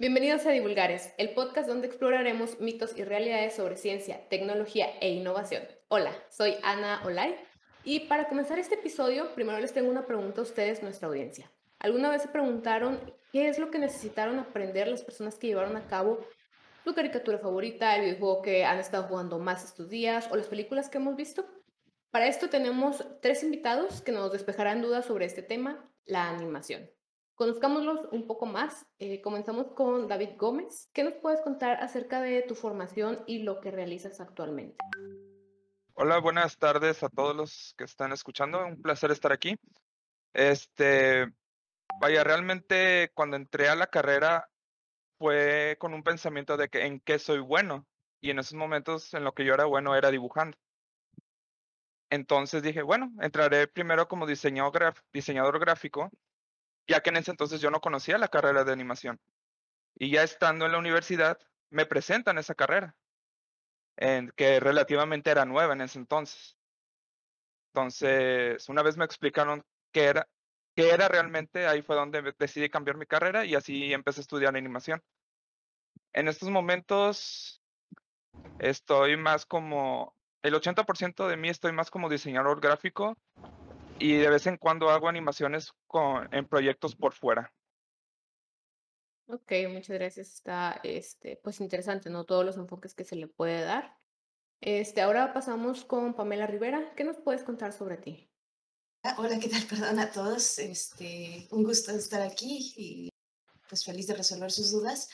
Bienvenidos a Divulgares, el podcast donde exploraremos mitos y realidades sobre ciencia, tecnología e innovación. Hola, soy Ana Olay y para comenzar este episodio, primero les tengo una pregunta a ustedes, nuestra audiencia. ¿Alguna vez se preguntaron qué es lo que necesitaron aprender las personas que llevaron a cabo su caricatura favorita, el videojuego que han estado jugando más estos días o las películas que hemos visto? Para esto tenemos tres invitados que nos despejarán dudas sobre este tema, la animación. Conozcámoslos un poco más. Eh, comenzamos con David Gómez. ¿Qué nos puedes contar acerca de tu formación y lo que realizas actualmente? Hola, buenas tardes a todos los que están escuchando. Un placer estar aquí. Este, vaya, realmente cuando entré a la carrera fue con un pensamiento de que en qué soy bueno. Y en esos momentos en lo que yo era bueno era dibujando. Entonces dije, bueno, entraré primero como diseñador, diseñador gráfico ya que en ese entonces yo no conocía la carrera de animación. Y ya estando en la universidad, me presentan esa carrera, en, que relativamente era nueva en ese entonces. Entonces, una vez me explicaron qué era, qué era realmente, ahí fue donde decidí cambiar mi carrera y así empecé a estudiar animación. En estos momentos estoy más como, el 80% de mí estoy más como diseñador gráfico y de vez en cuando hago animaciones con, en proyectos por fuera. Ok, muchas gracias. Está este, pues interesante, ¿no? Todos los enfoques que se le puede dar. Este, ahora pasamos con Pamela Rivera. ¿Qué nos puedes contar sobre ti? Ah, hola, ¿qué tal? Perdón a todos. Este, un gusto estar aquí y pues feliz de resolver sus dudas.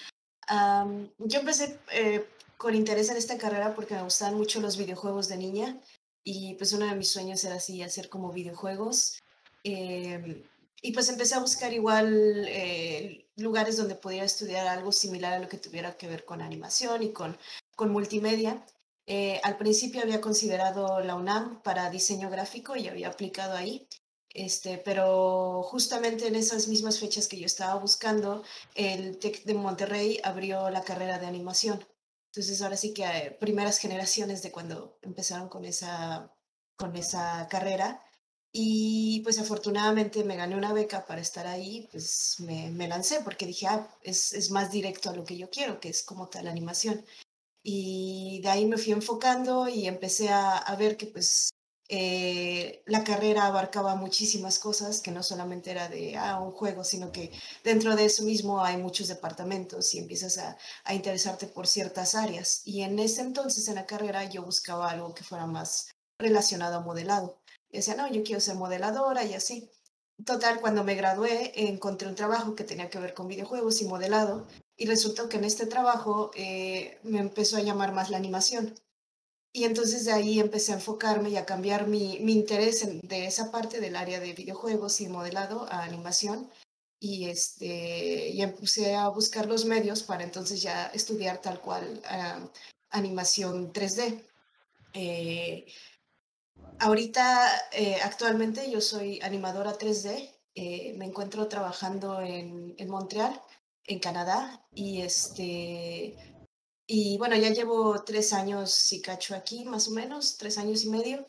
yo empecé eh, con interés en esta carrera porque me gustaban mucho los videojuegos de niña y pues uno de mis sueños era así, hacer como videojuegos. Em, y pues empecé a buscar igual eh, lugares donde pudiera estudiar algo similar a lo que tuviera que ver con animación y con, con multimedia. Eh, al principio había considerado la UNAM para diseño gráfico y había aplicado ahí, este, pero justamente en esas mismas fechas que yo estaba buscando, el TEC de Monterrey abrió la carrera de animación. Entonces ahora sí que hay primeras generaciones de cuando empezaron con esa, con esa carrera. Y pues afortunadamente me gané una beca para estar ahí, pues me, me lancé porque dije, ah, es, es, más directo a lo que yo quiero, que es como tal animación. Y de ahí me fui enfocando y empecé a, a ver que pues eh, la carrera abarcaba muchísimas cosas, que no solamente era de ah, un juego, sino que dentro de eso mismo hay muchos departamentos y empiezas a, interesarte por ciertas áreas. Y en ese entonces en la carrera yo buscaba algo que fuera más relacionado a modelado. Y decía, no, yo quiero ser modeladora y así. Total, cuando me gradué encontré un trabajo que tenía que ver con videojuegos y modelado y resultó que en este trabajo eh, me empezó a llamar más la animación. Y entonces de ahí empecé a enfocarme y a cambiar mi, mi interés de esa parte del área de videojuegos y modelado a animación. Y, este, y empecé a buscar los medios para entonces ya estudiar tal cual uh, animación 3D. Eh, ahorita, eh, actualmente yo soy animadora 3D. Eh, me encuentro trabajando en, en Montreal, en Canadá, y este, y bueno, ya llevo tres años y cacho aquí, más o menos, tres años y medio,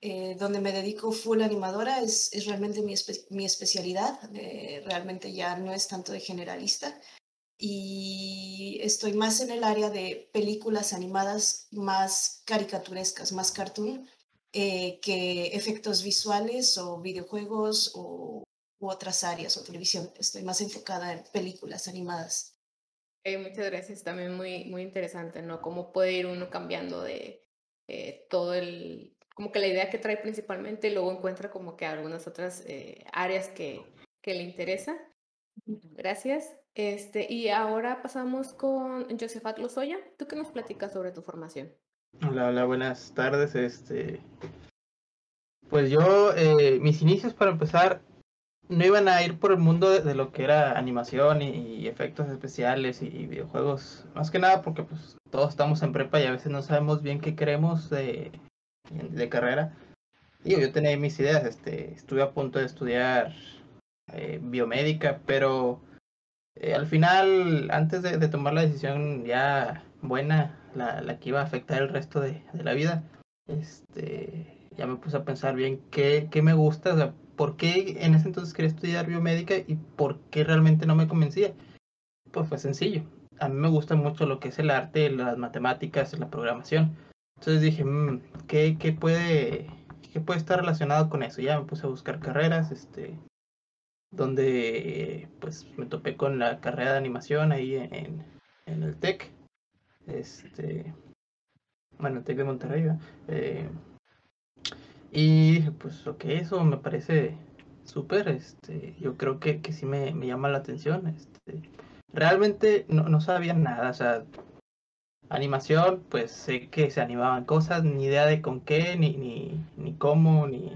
eh, donde me dedico full animadora, es, es realmente mi, mi especialidad, eh, realmente ya no es tanto de generalista. Y estoy más en el área de películas animadas más caricaturescas, más cartoon, eh, que efectos visuales o videojuegos o, u otras áreas o televisión. Estoy más enfocada en películas animadas. Eh, muchas gracias, también muy, muy interesante, ¿no? Cómo puede ir uno cambiando de eh, todo el, como que la idea que trae principalmente, y luego encuentra como que algunas otras eh, áreas que, que le interesa. Gracias. Este, y ahora pasamos con Josefat Lozoya. ¿Tú qué nos platicas sobre tu formación? Hola, hola, buenas tardes. Este, pues yo, eh, mis inicios para empezar, no iban a ir por el mundo de, lo que era animación y, efectos especiales y, videojuegos. Más que nada porque pues todos estamos en prepa y a veces no sabemos bien qué queremos de, carrera. Yo tenía mis ideas, este, estuve a punto de estudiar eh, biomédica, pero eh, al final, antes de, tomar la decisión ya buena, la, la, que iba a afectar el resto de, la vida, este, ya me puse a pensar bien qué, qué me gusta, por qué en ese entonces quería estudiar biomédica y por qué realmente no me convencía. pues fue sencillo. A mí me gusta mucho lo que es el arte, las matemáticas, la programación. Entonces dije, mm, ¿qué, ¿qué, puede, ¿qué puede estar relacionado con eso? Ya me puse a buscar carreras, este, donde pues me topé con la carrera de animación ahí en, en el TEC. Este, bueno, el TEC de Monterrey. Eh, y dije, pues ok, eso me parece súper. Este, yo creo que, que sí me, me llama la atención. Este, realmente no, no sabía nada, o sea, animación, pues sé que se animaban cosas, ni idea de con qué, ni, ni, ni cómo, ni,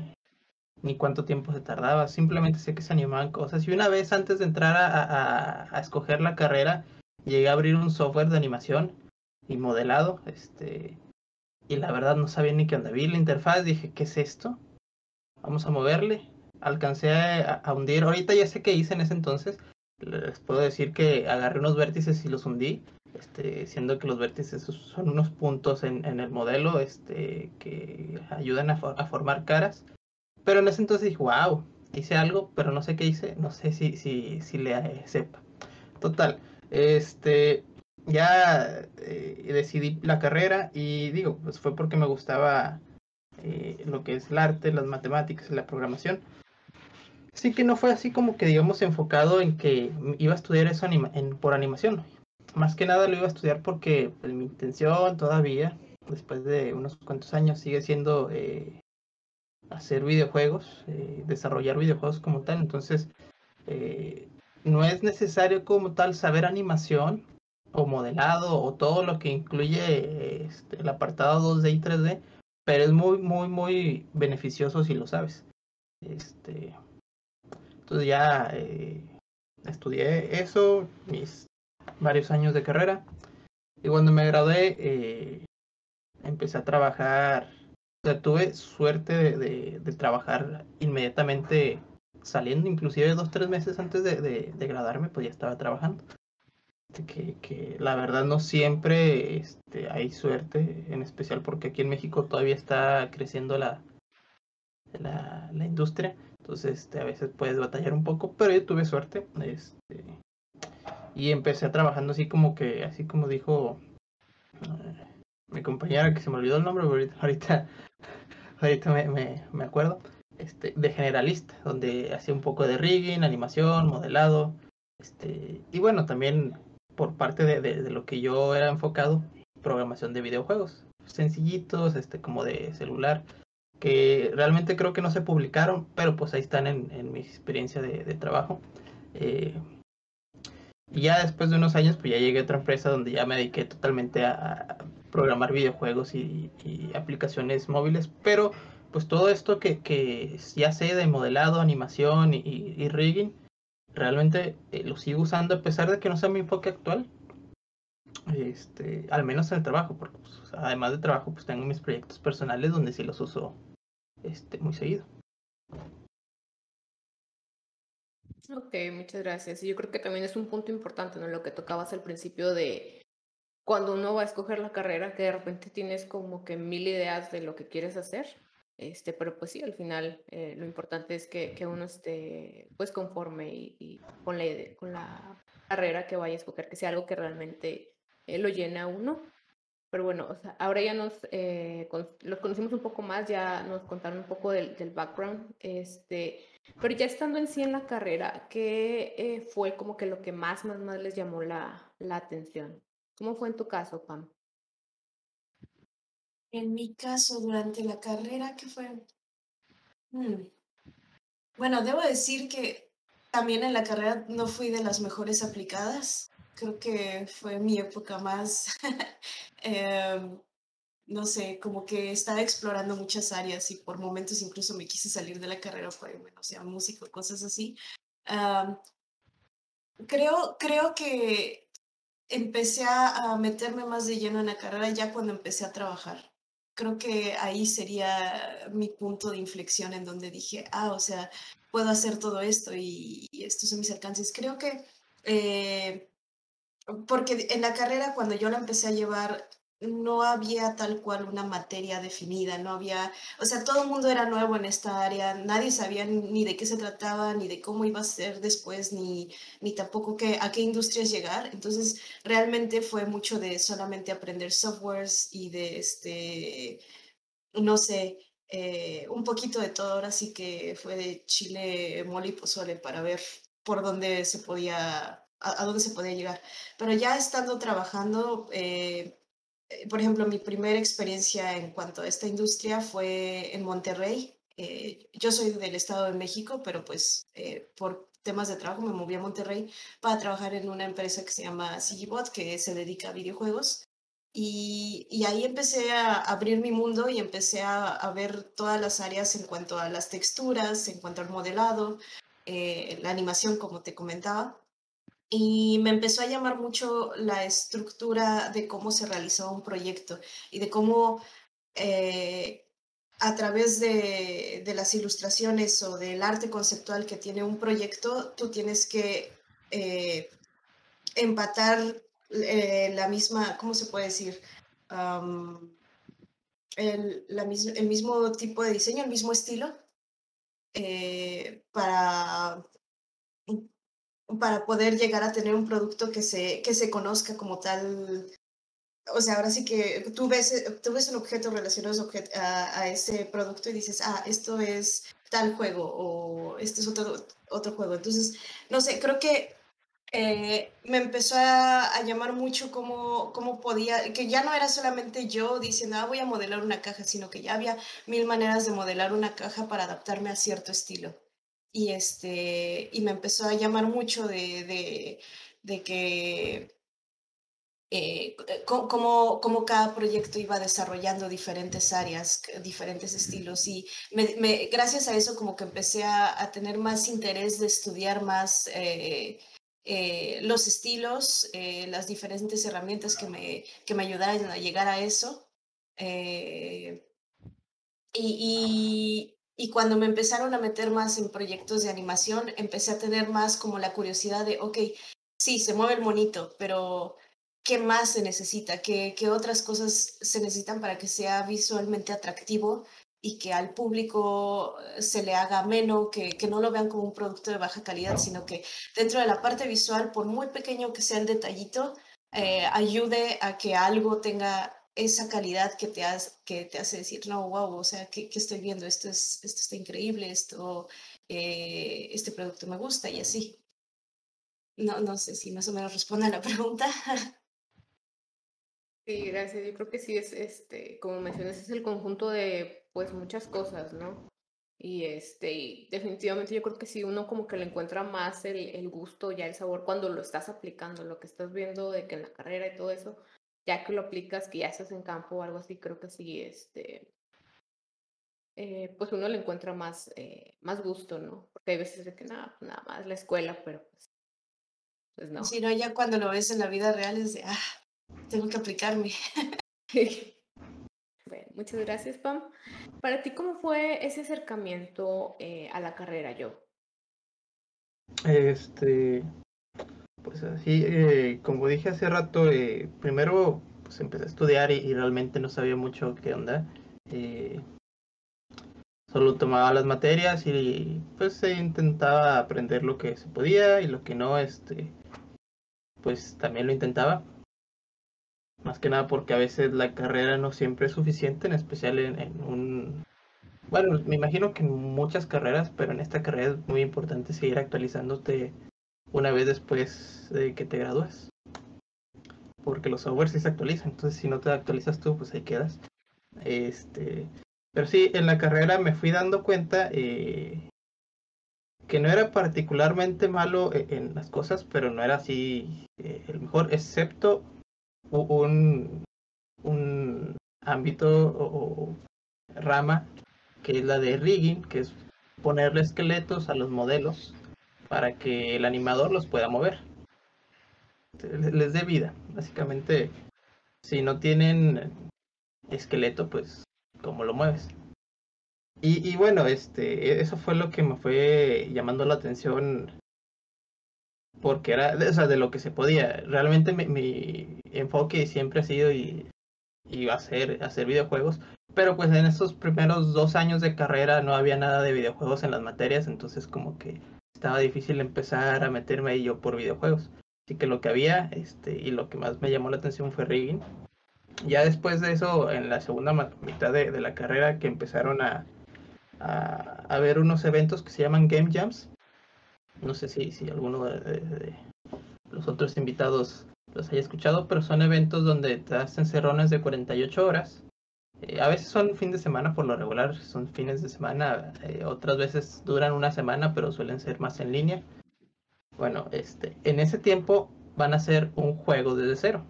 ni cuánto tiempo se tardaba, simplemente sé que se animaban cosas. Y una vez antes de entrar a, a, a escoger la carrera, llegué a abrir un software de animación y modelado, este, y la verdad no sabía ni qué onda. Vi la interfaz, dije, ¿qué es esto? Vamos a moverle. Alcancé a, hundir. Ahorita ya sé qué hice en ese entonces. Les puedo decir que agarré unos vértices y los hundí. Este, siendo que los vértices son unos puntos en, el modelo este, que ayudan a, a, formar caras. Pero en ese entonces dije, wow, hice algo, pero no sé qué hice, no sé si, si, si le eh, sepa. Total, este, ya eh, decidí la carrera y digo, pues fue porque me gustaba eh, lo que es el arte, las matemáticas la programación. Así que no fue así como que digamos enfocado en que iba a estudiar eso por animación. Más que nada lo iba a estudiar porque pues, mi intención todavía, después de unos cuantos años, sigue siendo eh, hacer videojuegos, eh, desarrollar videojuegos como tal. Entonces, no es necesario como tal saber animación o modelado o todo lo que incluye este, el apartado 2D y 3D, pero es muy, muy, muy beneficioso si lo sabes. Este, entonces ya eh, estudié eso, mis varios años de carrera, y cuando me gradué eh, empecé a trabajar, o sea, tuve suerte de, trabajar inmediatamente saliendo, inclusive dos, tres meses antes de, de, de graduarme, pues ya estaba trabajando. Que, que, la verdad no siempre este, hay suerte, en especial porque aquí en México todavía está creciendo la, la, la industria, entonces este, a veces puedes batallar un poco, pero yo tuve suerte este, y empecé trabajando así como que, así como dijo uh, mi compañera, que se me olvidó el nombre, ahorita, ahorita me, me, me acuerdo este, de generalista, donde hacía un poco de rigging, animación, modelado, este, y bueno, también por parte de, de, de, lo que yo era enfocado, programación de videojuegos, sencillitos, este, como de celular, que realmente creo que no se publicaron, pero pues ahí están en, en mi experiencia de, de trabajo. Eh, y ya después de unos años, pues ya llegué a otra empresa donde ya me dediqué totalmente a, a programar videojuegos y, y aplicaciones móviles, pero pues todo esto que, que ya sé de modelado, animación y, y rigging, realmente eh, lo sigo usando a pesar de que no sea mi enfoque actual. Este, al menos en el trabajo, porque pues, además de trabajo, pues tengo mis proyectos personales donde sí los uso este, muy seguido. Ok, muchas gracias. Yo creo que también es un punto importante, ¿no? Lo que tocabas al principio de cuando uno va a escoger la carrera, que de repente tienes como que mil ideas de lo que quieres hacer este, pero pues sí, al final eh, lo importante es que, que, uno esté pues conforme y, con, la, con la carrera que vaya a escoger, que sea algo que realmente eh, lo llene a uno. Pero bueno, ahora ya nos eh, los conocimos un poco más, ya nos contaron un poco del, del, background, este, pero ya estando en sí en la carrera, ¿qué fue como que lo que más, más, más les llamó la, la atención? ¿Cómo fue en tu caso, Pam? En mi caso, durante la carrera, ¿qué fue? Hmm. Bueno, debo decir que también en la carrera no fui de las mejores aplicadas. Creo que fue mi época más, eh, no sé, como que estaba explorando muchas áreas y por momentos incluso me quise salir de la carrera por, bueno, sea, música, cosas así. Creo, creo que empecé a meterme más de lleno en la carrera ya cuando empecé a trabajar creo que ahí sería mi punto de inflexión en donde dije, ah, o sea, puedo hacer todo esto y, estos son mis alcances. Creo que, eh, porque en la carrera cuando yo la empecé a llevar, no había tal cual una materia definida, no había, o sea, todo el mundo era nuevo en esta área, nadie sabía ni de qué se trataba, ni de cómo iba a ser después, ni, ni tampoco qué, a qué industrias llegar. Entonces, realmente fue mucho de solamente aprender softwares y de, este, no sé, eh, un poquito de todo. Ahora sí que fue de chile, mole y pozole para ver por dónde se podía, a, dónde se podía llegar. Pero ya estando trabajando, eh, por ejemplo, mi primera experiencia en cuanto a esta industria fue en Monterrey. Eh, yo soy del Estado de México, pero pues eh, por temas de trabajo me moví a Monterrey para trabajar en una empresa que se llama Sigibot, que se dedica a videojuegos. Y, ahí empecé a abrir mi mundo y empecé a, ver todas las áreas en cuanto a las texturas, en cuanto al modelado, eh, la animación, como te comentaba. Y me empezó a llamar mucho la estructura de cómo se realizaba un proyecto y de cómo eh, a través de, de, las ilustraciones o del arte conceptual que tiene un proyecto, tú tienes que eh, empatar eh, la misma, ¿cómo se puede decir? El, la mis, el, mismo tipo de diseño, el mismo estilo, para para poder llegar a tener un producto que se, que se conozca como tal. O sea, ahora sí que tú ves, eh, tú ves un objeto relacionado a, a ese producto y dices, ah, esto es tal juego o este es otro, otro juego. Entonces, no sé, creo que eh, me empezó a, a, llamar mucho cómo, cómo podía, que ya no era solamente yo diciendo, ah, voy a modelar una caja, sino que ya había mil maneras de modelar una caja para adaptarme a cierto estilo y, este, y me empezó a llamar mucho de, de, que eh, cómo, cómo, cada proyecto iba desarrollando diferentes áreas, diferentes estilos. Y gracias a eso como que empecé a, tener más interés de estudiar más eh, eh, los estilos, eh, las diferentes herramientas que me, que me ayudaran a llegar a eso. Eh, y, y cuando me empezaron a meter más en proyectos de animación, empecé a tener más como la curiosidad de, ok, sí, se mueve el monito, pero ¿qué más se necesita? ¿Qué, qué otras cosas se necesitan para que sea visualmente atractivo y que al público se le haga menos, que, que no lo vean como un producto de baja calidad, sino que dentro de la parte visual, por muy pequeño que sea el detallito, eh, ayude a que algo tenga esa calidad que te, hace, que te hace decir, no, wow, o sea, ¿qué, qué estoy viendo? Esto, es, esto está increíble, esto, eh, este producto me gusta y así. No, no sé si más o menos responde a la pregunta. Sí, gracias. Yo creo que sí es, este, como mencionas, es el conjunto de, pues, muchas cosas, ¿no? Y este, y definitivamente yo creo que sí, uno como que le encuentra más el, el gusto, ya el sabor cuando lo estás aplicando, lo que estás viendo de que en la carrera y todo eso, ya que lo aplicas, que ya estás en campo o algo así, creo que sí, este, eh, pues uno le encuentra más, eh, más gusto, ¿no? Porque hay veces de que nada, nada más la escuela, pero pues, pues no. Si no, ya cuando lo ves en la vida real es de, ah, tengo que aplicarme. bueno, muchas gracias, Pam. Para ti, ¿cómo fue ese acercamiento eh, a la carrera, yo? Este, pues así, eh, como dije hace rato, eh, primero pues empecé a estudiar y, realmente no sabía mucho qué onda. Eh, solo tomaba las materias y pues se intentaba aprender lo que se podía y lo que no, este, pues también lo intentaba. Más que nada porque a veces la carrera no siempre es suficiente, en especial en, en un... Bueno, me imagino que en muchas carreras, pero en esta carrera es muy importante seguir actualizándote una vez después de que te gradúes. Porque los softwares sí se actualizan, entonces si no te actualizas tú, pues ahí quedas. Este, pero sí, en la carrera me fui dando cuenta eh, que no era particularmente malo e-, en las cosas, pero no era así eh, el mejor, excepto un, un ámbito o rama que es la de rigging, que es ponerle esqueletos a los modelos para que el animador los pueda mover. Les dé vida. Básicamente, si no tienen esqueleto, pues, ¿cómo lo mueves? Y, y bueno, este, eso fue lo que me fue llamando la atención porque era o sea, de lo que se podía. Realmente mi, mi enfoque siempre ha sido y y hacer, hacer videojuegos. Pero pues en esos primeros dos años de carrera no había nada de videojuegos en las materias, entonces como que estaba difícil empezar a meterme ahí yo por videojuegos. Así que lo que había, este, y lo que más me llamó la atención fue rigging. Ya después de eso, en la segunda mitad de, de la carrera, que empezaron a, a, a, ver unos eventos que se llaman Game Jams. No sé si, si alguno de, de, los otros invitados los haya escuchado, pero son eventos donde te hacen cerrones de 48 horas. Eh, a veces son fin de semana por lo regular, son fines de semana, eh, otras veces duran una semana, pero suelen ser más en línea. Bueno, este, en ese tiempo van a hacer un juego desde cero.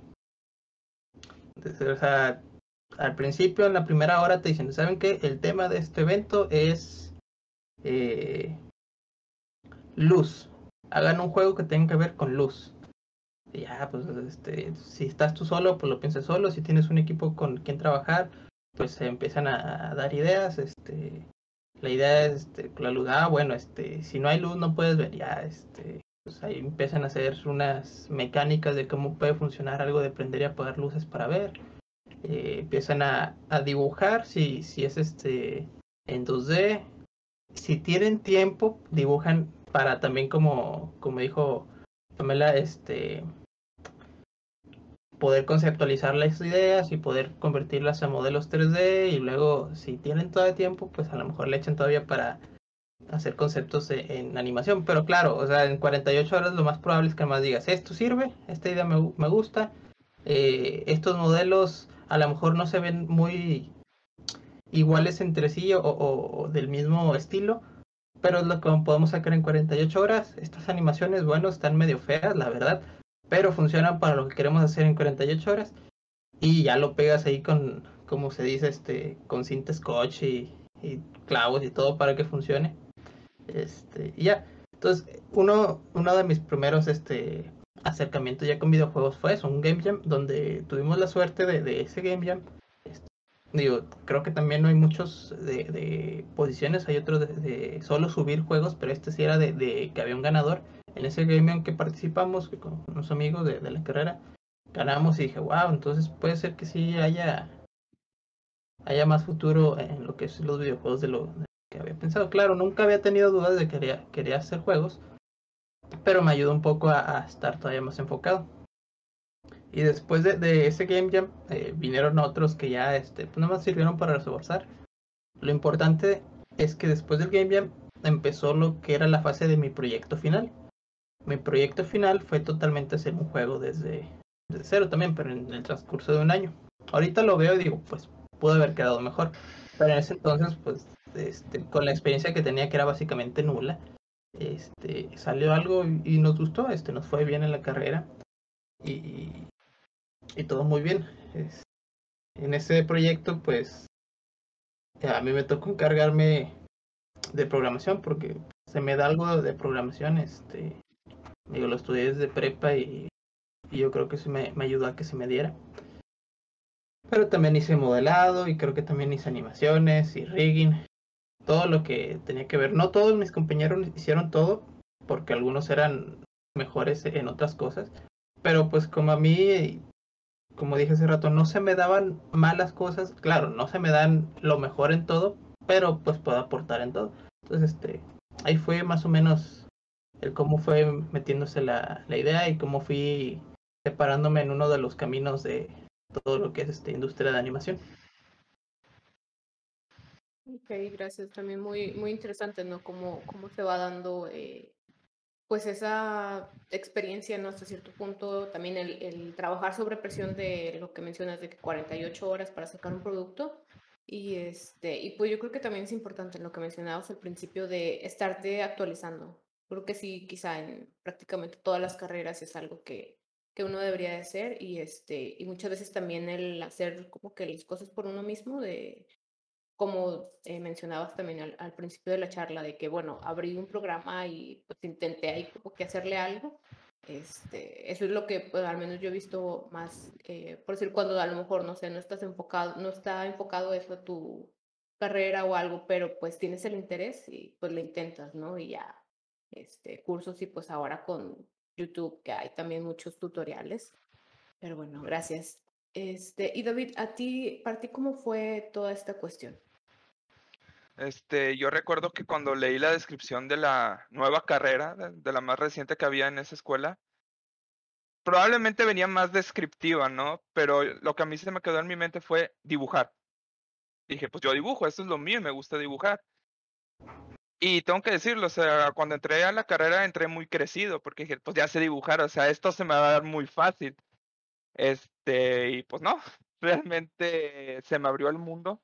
O sea, al principio, en la primera hora, te dicen, ¿saben qué? El tema de este evento es eh, luz. Hagan un juego que tenga que ver con luz. Y ya, pues, este, si estás tú solo, pues lo piensas solo. Si tienes un equipo con quien trabajar, pues se empiezan a, dar ideas. Este, la idea es, este, la luz, ah, bueno, este, si no hay luz no puedes ver, ya, este, pues ahí empiezan a hacer unas mecánicas de cómo puede funcionar algo de prender y apagar luces para ver. Eh, empiezan a, a, dibujar si, si es este en 2D. Si tienen tiempo, dibujan para también como, como dijo Pamela, este poder conceptualizar las ideas y poder convertirlas a modelos 3D y luego si tienen todo el tiempo, pues a lo mejor le echan todavía para hacer conceptos en, animación. Pero claro, o sea, en 48 horas lo más probable es que más digas, esto sirve, esta idea me, me gusta, eh, estos modelos a lo mejor no se ven muy iguales entre sí o, o, o, del mismo estilo, pero es lo que podemos sacar en 48 horas. Estas animaciones, bueno, están medio feas, la verdad, pero funcionan para lo que queremos hacer en 48 horas y ya lo pegas ahí con, como se dice, este, con cinta scotch y, clavos y todo para que funcione. Este, y ya. Entonces, uno, uno de mis primeros este, acercamientos ya con videojuegos fue eso, un Game Jam, donde tuvimos la suerte de, ese Game Jam. Este, digo, creo que también no hay muchos de, posiciones, hay otros de, de, solo subir juegos, pero este sí era de que había un ganador. En ese Game Jam que participamos con unos amigos de, la carrera, ganamos y dije, wow, entonces puede ser que sí haya haya más futuro en lo que son los videojuegos de lo, que había pensado. Claro, nunca había tenido dudas de que quería, quería hacer juegos, pero me ayudó un poco a, estar todavía más enfocado. Y después de, de ese Game Jam eh, vinieron otros que ya este, pues nada más sirvieron para reforzar. Lo importante es que después del Game Jam empezó lo que era la fase de mi proyecto final. Mi proyecto final fue totalmente hacer un juego desde, cero también, pero en el transcurso de un año. Ahorita lo veo y digo, pues pudo haber quedado mejor. Pero en ese entonces, pues este, con la experiencia que tenía, que era básicamente nula, este, salió algo y nos gustó, este, nos fue bien en la carrera y, y todo muy bien. En ese proyecto, pues a mí me tocó encargarme de programación porque se me da algo de programación, este, digo, lo estudié desde prepa y, y yo creo que eso me, me ayudó a que se me diera. Pero también hice modelado y creo que también hice animaciones y rigging todo lo que tenía que ver. No todos mis compañeros hicieron todo, porque algunos eran mejores en otras cosas, pero pues como a mí, como dije hace rato, no se me daban malas cosas, claro, no se me dan lo mejor en todo, pero pues puedo aportar en todo. Entonces, este, ahí fue más o menos el cómo fue metiéndose la, la idea y cómo fui separándome en uno de los caminos de todo lo que es esta industria de animación. Ok, gracias. También muy, muy interesante, ¿no? Cómo, cómo se va dando, eh, pues, esa experiencia, ¿no? Hasta cierto punto, también el, el, trabajar sobre presión de lo que mencionas de que 48 horas para sacar un producto. Y, este, y pues yo creo que también es importante lo que mencionabas al principio de estarte actualizando. Creo que sí, quizá en prácticamente todas las carreras es algo que, que uno debería de hacer y, este, y muchas veces también el hacer como que las cosas por uno mismo, de como eh, mencionabas también al, al, principio de la charla, de que, bueno, abrí un programa y pues intenté ahí como que hacerle algo. Este, eso es lo que pues, al menos yo he visto más, eh, por decir, cuando a lo mejor, no sé, no estás enfocado, no está enfocado eso a tu carrera o algo, pero pues tienes el interés y pues lo intentas, ¿no? Y ya, este, cursos y pues ahora con YouTube, que hay también muchos tutoriales. Pero bueno, gracias. Este, y David, a ti, para ti, ¿cómo fue toda esta cuestión? Este, yo recuerdo que cuando leí la descripción de la nueva carrera, de, de la más reciente que había en esa escuela, probablemente venía más descriptiva, ¿no? Pero lo que a mí se me quedó en mi mente fue dibujar. Dije, pues yo dibujo, esto es lo mío, me gusta dibujar. Y tengo que decirlo, o sea, cuando entré a la carrera entré muy crecido, porque dije, pues ya sé dibujar, o sea, esto se me va a dar muy fácil. Este, y pues no, realmente se me abrió el mundo,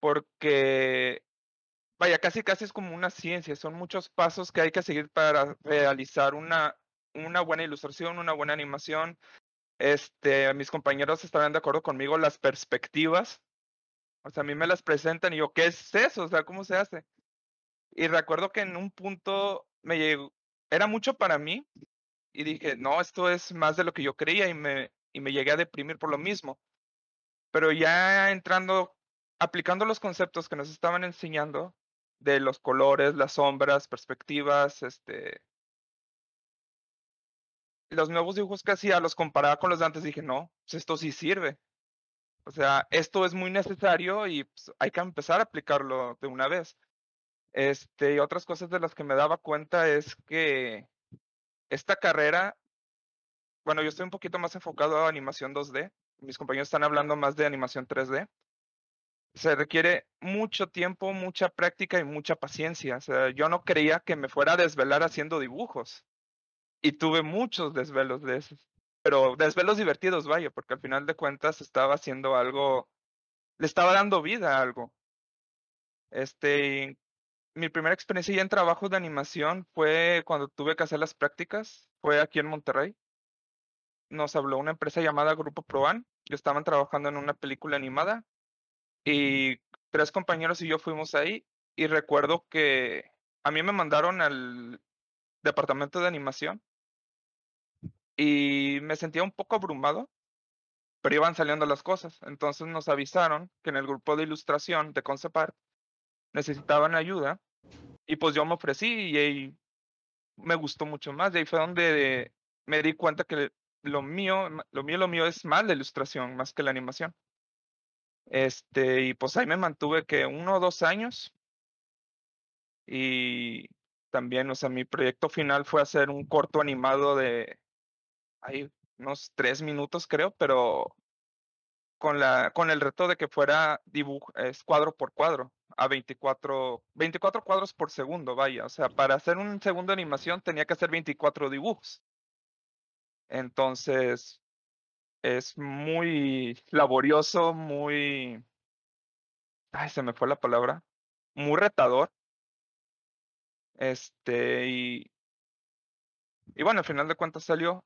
porque, vaya, casi casi es como una ciencia, son muchos pasos que hay que seguir para realizar una, una buena ilustración, una buena animación. Este, mis compañeros estarán de acuerdo conmigo, las perspectivas, o sea, a mí me las presentan y yo, ¿qué es eso? O sea, ¿cómo se hace? Y recuerdo que en un punto me llegó, era mucho para mí y dije, no, esto es más de lo que yo creía y me, y me llegué a deprimir por lo mismo. Pero ya entrando, aplicando los conceptos que nos estaban enseñando de los colores, las sombras, perspectivas, este, los nuevos dibujos que hacía los comparaba con los de antes, dije, no, pues esto sí sirve. O sea, esto es muy necesario y pues, hay que empezar a aplicarlo de una vez. Este, y otras cosas de las que me daba cuenta es que esta carrera, bueno, yo estoy un poquito más enfocado a animación 2D, mis compañeros están hablando más de animación 3D. Se requiere mucho tiempo, mucha práctica y mucha paciencia. O sea, yo no creía que me fuera a desvelar haciendo dibujos. Y tuve muchos desvelos de esos. Pero desvelos divertidos, vaya, porque al final de cuentas estaba haciendo algo, le estaba dando vida a algo. Este, mi primera experiencia ya en trabajos de animación fue cuando tuve que hacer las prácticas, fue aquí en Monterrey. Nos habló una empresa llamada Grupo Proan, yo estaban trabajando en una película animada y tres compañeros y yo fuimos ahí y recuerdo que a mí me mandaron al departamento de animación y me sentía un poco abrumado, pero iban saliendo las cosas. Entonces nos avisaron que en el grupo de ilustración de Concept Art necesitaban ayuda y pues yo me ofrecí y, ahí me gustó mucho más. De ahí fue donde me di cuenta que lo mío, lo mío, lo mío es más la ilustración, más que la animación. Este, y pues ahí me mantuve que uno o dos años. Y también, o sea, mi proyecto final fue hacer un corto animado de hay unos tres minutos, creo, pero con, la, con el reto de que fuera dibujo, cuadro por cuadro, a 24, 24 cuadros por segundo, vaya. O sea, para hacer un segundo de animación tenía que hacer 24 dibujos. Entonces, es muy laborioso, muy... Ay, se me fue la palabra. Muy retador. Este, y... Y bueno, al final de cuentas salió.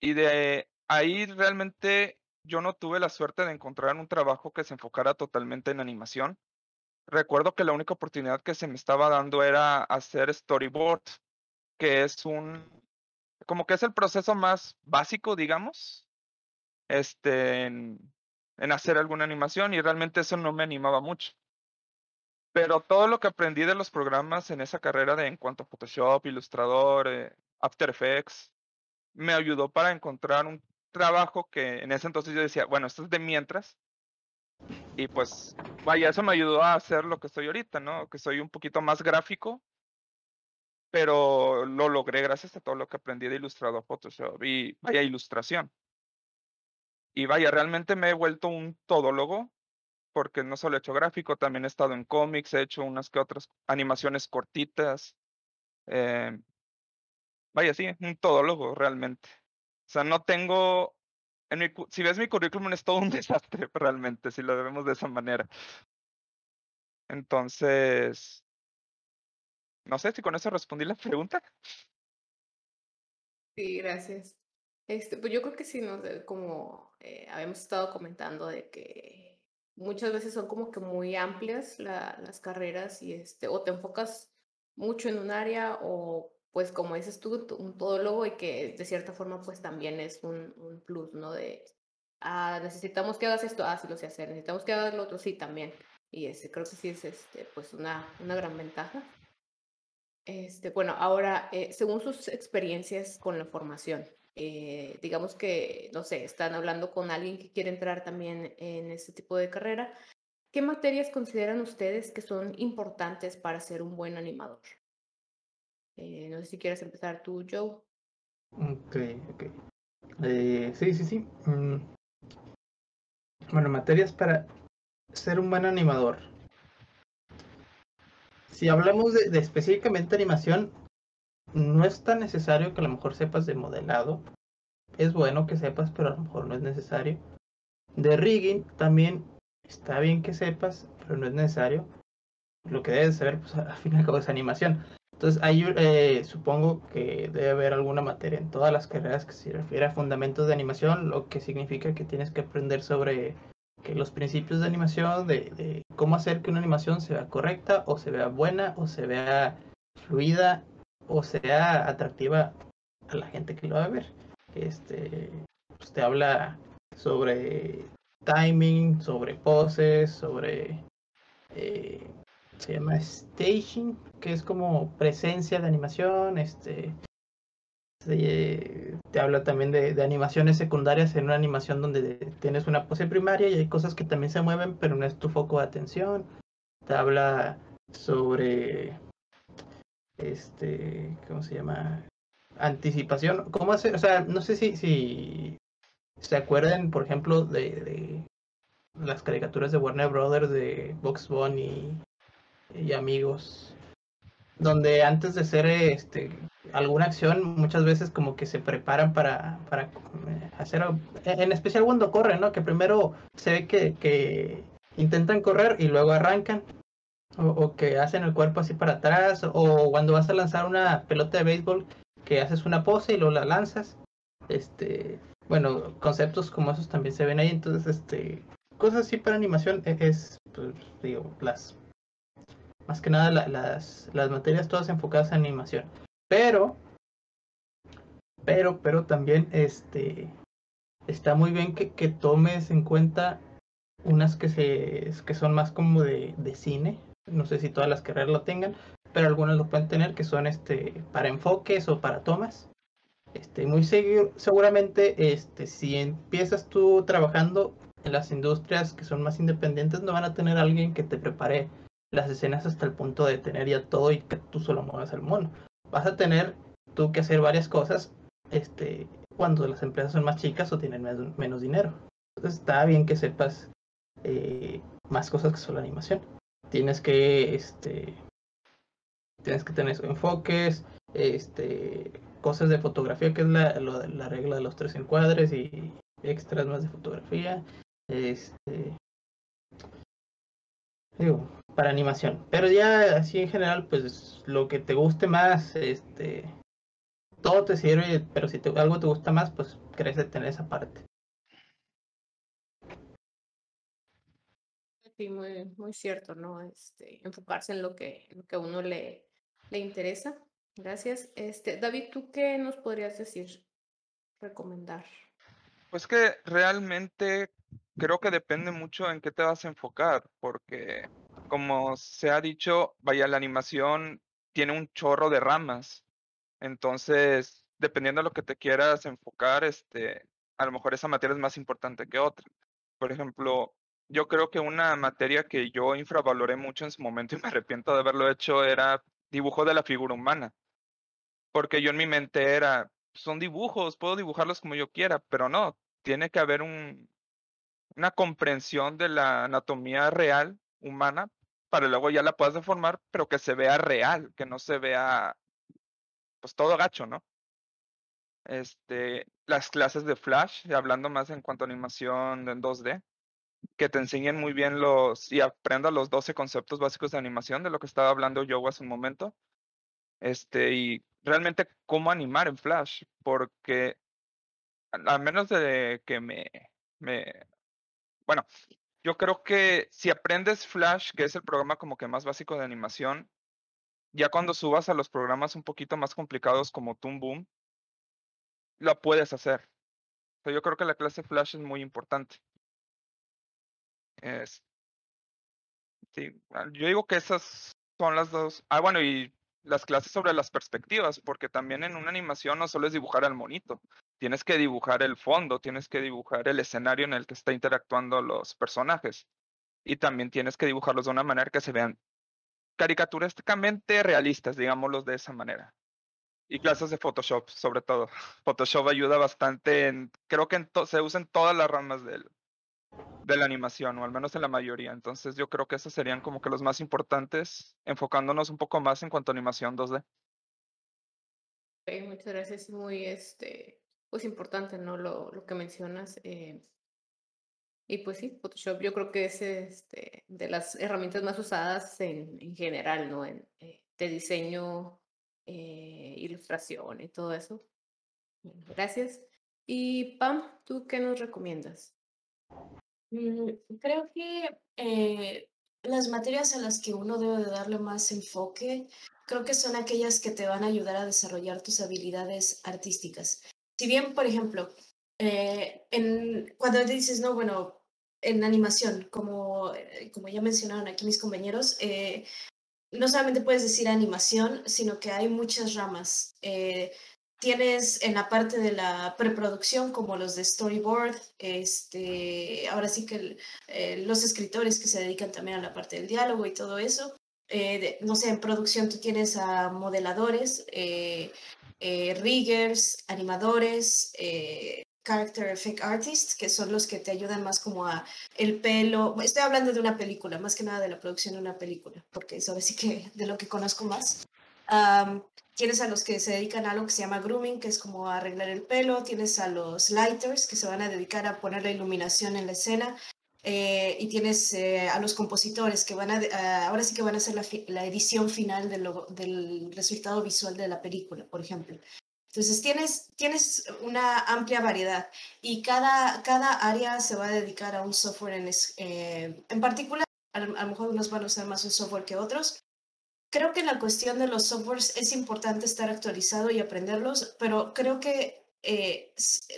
Y de ahí realmente yo no tuve la suerte de encontrar un trabajo que se enfocara totalmente en animación. Recuerdo que la única oportunidad que se me estaba dando era hacer storyboard, que es un, como que es el proceso más básico, digamos, este, en, hacer alguna animación y realmente eso no me animaba mucho. Pero todo lo que aprendí de los programas en esa carrera de en cuanto a Photoshop, Illustrator, eh, After Effects, me ayudó para encontrar un trabajo que en ese entonces yo decía, bueno, esto es de mientras. Y pues, vaya, eso me ayudó a hacer lo que estoy ahorita, ¿no? Que soy un poquito más gráfico, pero lo logré gracias a todo lo que aprendí de Illustrator Photoshop y vaya ilustración. Y vaya, realmente me he vuelto un todólogo, porque no solo he hecho gráfico, también he estado en cómics, he hecho unas que otras animaciones cortitas. Eh, vaya, sí, un todólogo realmente. O sea, no tengo, si ves mi currículum es todo un desastre realmente, si lo vemos de esa manera. Entonces, no sé si con eso respondí la pregunta. Sí, gracias. Este, pues yo creo que sí, como eh, habíamos estado comentando de que muchas veces son como que muy amplias las carreras y este, o te enfocas mucho en un área o pues como dices tú, un todólogo y que de cierta forma pues también es un, plus, ¿no? De, ah, necesitamos que hagas esto, ah, sí lo sé hacer, necesitamos que hagas lo otro, sí, también. Y este, creo que sí es este, pues una, una gran ventaja. Este, bueno, ahora, eh, según sus experiencias con la formación, eh, digamos que, no sé, están hablando con alguien que quiere entrar también en este tipo de carrera, ¿qué materias consideran ustedes que son importantes para ser un buen animador? Eh, no sé si quieres empezar tú, Joe. Ok, ok. Eh, sí, sí, sí. Mm. Bueno, materias para ser un buen animador. Si hablamos de, de específicamente animación, no es tan necesario que a lo mejor sepas de modelado. Es bueno que sepas, pero a lo mejor no es necesario. De rigging también está bien que sepas, pero no es necesario. Lo que debes saber, pues al fin y al cabo es animación. Entonces, ahí eh, supongo que debe haber alguna materia en todas las carreras que se refiere a fundamentos de animación, lo que significa que tienes que aprender sobre que los principios de animación, de, de cómo hacer que una animación se vea correcta, o se vea buena, o se vea fluida, o sea atractiva a la gente que lo va a ver. Este, pues te habla sobre timing, sobre poses, sobre eh, se llama staging, que es como presencia de animación, este te habla también de, de, animaciones secundarias en una animación donde tienes una pose primaria y hay cosas que también se mueven, pero no es tu foco de atención. Te habla sobre este, ¿cómo se llama? Anticipación. ¿Cómo hacer? O sea, no sé si, si se acuerdan, por ejemplo, de, de las caricaturas de Warner Brothers de Box Bunny y, amigos, donde antes de hacer este alguna acción, muchas veces como que se preparan para, para hacer, en especial cuando corren, ¿no? Que primero se ve que, que intentan correr y luego arrancan o, o, que hacen el cuerpo así para atrás, o cuando vas a lanzar una pelota de béisbol, que haces una pose y luego la lanzas. Este, bueno, conceptos como esos también se ven ahí, entonces, este, cosas así para animación e, es, pues, digo, las, más que nada la, las, las materias todas enfocadas en animación. Pero, pero, pero también, este, está muy bien que, que tomes en cuenta unas que se que son más como de, de cine no sé si todas las carreras lo tengan, pero algunas lo pueden tener que son este para enfoques o para tomas. Este, muy seguro, seguramente este, si empiezas tú trabajando en las industrias que son más independientes, no van a tener alguien que te prepare las escenas hasta el punto de tener ya todo y que tú solo muevas el mono. Vas a tener tú que hacer varias cosas este, cuando las empresas son más chicas o tienen menos, dinero. Entonces está bien que sepas eh, más cosas que solo animación tienes que este tienes que tener enfoques este cosas de fotografía que es la, la regla de los tres encuadres y extras más de fotografía este digo para animación pero ya así en general pues lo que te guste más este todo te sirve pero si te, algo te gusta más pues crece tener esa parte Sí, muy, muy cierto, ¿no? Este, enfocarse en lo que, lo que a uno le, le interesa. Gracias. Este, David, ¿tú qué nos podrías decir, recomendar? Pues que realmente creo que depende mucho en qué te vas a enfocar, porque como se ha dicho, vaya, la animación tiene un chorro de ramas. Entonces, dependiendo de lo que te quieras enfocar, este, a lo mejor esa materia es más importante que otra. Por ejemplo, yo creo que una materia que yo infravaloré mucho en su momento y me arrepiento de haberlo hecho era dibujo de la figura humana. Porque yo en mi mente era, son dibujos, puedo dibujarlos como yo quiera, pero no, tiene que haber un, una comprensión de la anatomía real humana para luego ya la puedas deformar, pero que se vea real, que no se vea pues todo gacho, ¿no? Este, las clases de Flash, hablando más en cuanto a animación en 2D, que te enseñen muy bien los y aprendas los 12 conceptos básicos de animación de lo que estaba hablando yo hace un momento. Este, y realmente cómo animar en Flash, porque a, menos de que me, me, bueno, yo creo que si aprendes Flash, que es el programa como que más básico de animación, ya cuando subas a los programas un poquito más complicados como Toon Boom, lo puedes hacer. O sea, yo creo que la clase Flash es muy importante. Sí, yo digo que esas son las dos. Ah, bueno, y las clases sobre las perspectivas, porque también en una animación no solo es dibujar al monito, tienes que dibujar el fondo, tienes que dibujar el escenario en el que está interactuando los personajes. Y también tienes que dibujarlos de una manera que se vean caricaturísticamente realistas, digámoslos de esa manera. Y clases de Photoshop, sobre todo. Photoshop ayuda bastante en, creo que se usa en todas las ramas del, de la animación, o al menos en la mayoría. Entonces yo creo que esos serían como que los más importantes, enfocándonos un poco más en cuanto a animación 2D. Okay, muchas gracias. Muy este, pues importante, ¿no? Lo, lo que mencionas. Eh, y pues sí, Photoshop yo creo que es este, de las herramientas más usadas en, en general, ¿no? En, eh, de diseño eh, ilustración y todo eso. Gracias. Y Pam, ¿tú qué nos recomiendas? Mm, creo que eh, las materias a las que uno debe de darle más enfoque, creo que son aquellas que te van a ayudar a desarrollar tus habilidades artísticas. Si bien, por ejemplo, eh, cuando dices, no, bueno, en animación, como, como ya mencionaron aquí mis compañeros, no solamente puedes decir animación, sino que hay muchas ramas. Eh, tienes en la parte de la preproducción como los de storyboard, este, ahora sí que eh, los escritores que se dedican también a la parte del diálogo y todo eso. Eh, no sé, en producción tú tienes a modeladores, riggers, animadores, character effect artists, que son los que te ayudan más como a el pelo. Estoy hablando de una película, más que nada de la producción de una película, porque eso sí que de lo que conozco más. tienes a los que se dedican a algo que se llama grooming, que es como arreglar el pelo. Tienes a los lighters, que se van a dedicar a poner la iluminación en la escena. Eh, y tienes eh, a los compositores que van a, ahora sí que van a hacer la, edición final del, resultado visual de la película, por ejemplo. Entonces tienes, tienes una amplia variedad y cada, cada área se va a dedicar a un software en, eh, en particular. A, lo mejor unos van a usar más un software que otros. Creo que la cuestión de los softwares es importante estar actualizado y aprenderlos, pero creo que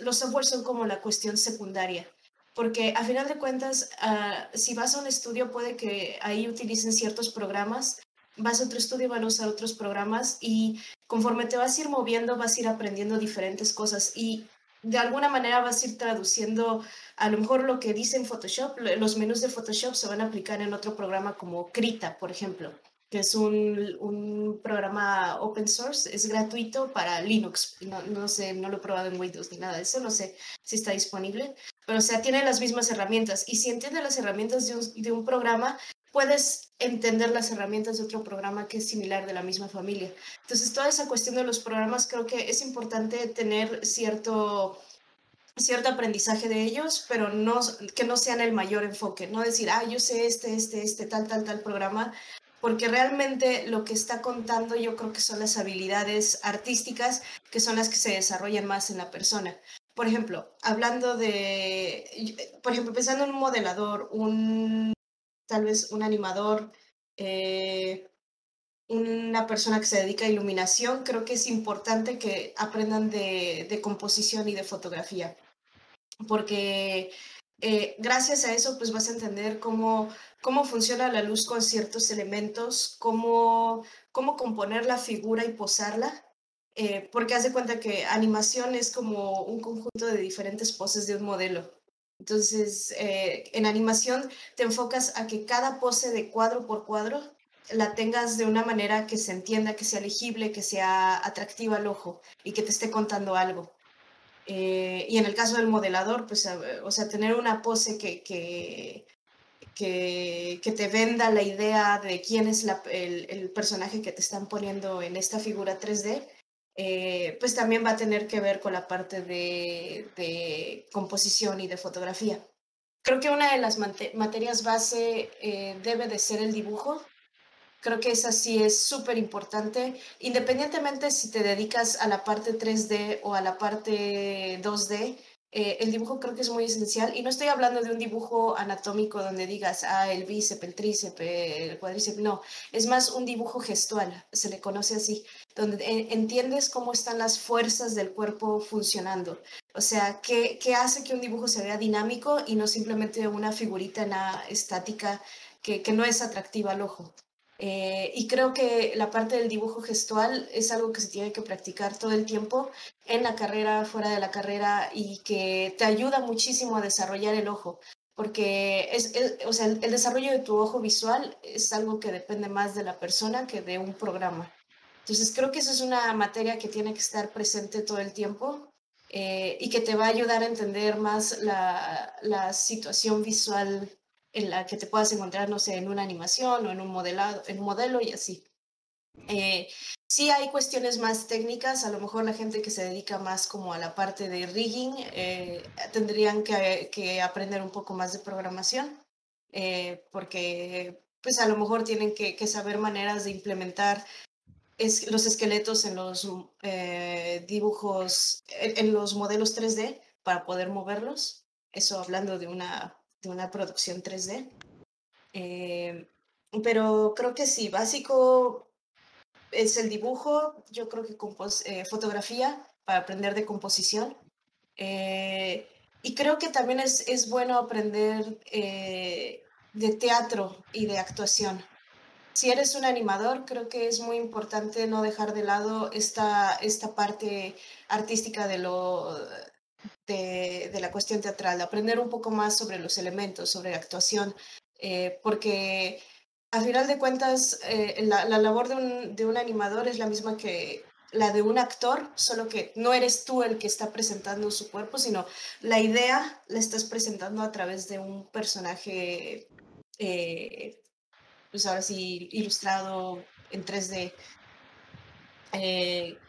los softwares son como la cuestión secundaria, porque a final de cuentas, uh, si vas a un estudio puede que ahí utilicen ciertos programas vas a otro estudio, van a usar otros programas y conforme te vas a ir moviendo, vas a ir aprendiendo diferentes cosas y de alguna manera vas a ir traduciendo a lo mejor lo que dice en Photoshop, los menús de Photoshop se van a aplicar en otro programa como Krita, por ejemplo, que es un, un programa open source, es gratuito para Linux, no, no, sé, no lo he probado en Windows ni nada de eso, no sé si está disponible, pero o sea, tiene las mismas herramientas y si entiende las herramientas de un, de un programa, puedes entender las herramientas de otro programa que es similar de la misma familia. Entonces, toda esa cuestión de los programas, creo que es importante tener cierto cierto aprendizaje de ellos, pero no, que no sean el mayor enfoque, no decir, ah, yo sé este, este, este, tal, tal, tal programa, porque realmente lo que está contando yo creo que son las habilidades artísticas, que son las que se desarrollan más en la persona. Por ejemplo, hablando de, por ejemplo, pensando en un modelador, un tal vez un animador, eh, una persona que se dedica a iluminación, creo que es importante que aprendan de, composición y de fotografía, porque eh, gracias a eso pues vas a entender cómo, cómo funciona la luz con ciertos elementos, cómo, cómo componer la figura y posarla. Eh, porque haz de cuenta que animación es como un conjunto de diferentes poses de un modelo. Entonces, eh, en animación te enfocas a que cada pose de cuadro por cuadro la tengas de una manera que se entienda, que sea legible, que sea atractiva al ojo y que te esté contando algo. Eh, y en el caso del modelador, pues, o sea, tener una pose que, que, que, te venda la idea de quién es el, el, personaje que te están poniendo en esta figura 3D, eh, pues también va a tener que ver con la parte de, composición y de fotografía. Creo que una de las materias base eh, debe de ser el dibujo. Creo que esa sí es súper importante, independientemente si te dedicas a la parte 3D o a la parte 2D. Eh, el dibujo creo que es muy esencial y no estoy hablando de un dibujo anatómico donde digas, ah, el bíceps, el tríceps, el cuádriceps, no, es más un dibujo gestual, se le conoce así, donde entiendes cómo están las fuerzas del cuerpo funcionando. O sea, qué, qué hace que un dibujo se vea dinámico y no simplemente una figurita estática que, que no es atractiva al ojo. Eh, y creo que la parte del dibujo gestual es algo que se tiene que practicar todo el tiempo en la carrera, fuera de la carrera y que te ayuda muchísimo a desarrollar el ojo, porque es, o sea, el, desarrollo de tu ojo visual es algo que depende más de la persona que de un programa. Entonces creo que eso es una materia que tiene que estar presente todo el tiempo eh, y que te va a ayudar a entender más la, la situación visual en la que te puedas encontrar, no sé, en una animación o en un, modelado, en un modelo y así. Eh, sí hay cuestiones más técnicas, a lo mejor la gente que se dedica más como a la parte de rigging eh, tendrían que, que, aprender un poco más de programación, eh, porque pues a lo mejor tienen que, saber maneras de implementar los esqueletos en los dibujos, en, en los modelos 3D para poder moverlos. Eso hablando de una de una producción 3D. Eh, pero creo que sí, básico es el dibujo, yo creo que eh, fotografía para aprender de composición. Eh, y creo que también es, es bueno aprender de teatro y de actuación. Si eres un animador, creo que es muy importante no dejar de lado esta, esta parte artística de lo, de, la cuestión teatral, aprender un poco más sobre los elementos, sobre la actuación, eh, porque al final de cuentas eh, la, labor de un, de un animador es la misma que la de un actor, solo que no eres tú el que está presentando su cuerpo, sino la idea la estás presentando a través de un personaje, eh, pues ahora sí, ilustrado en 3D.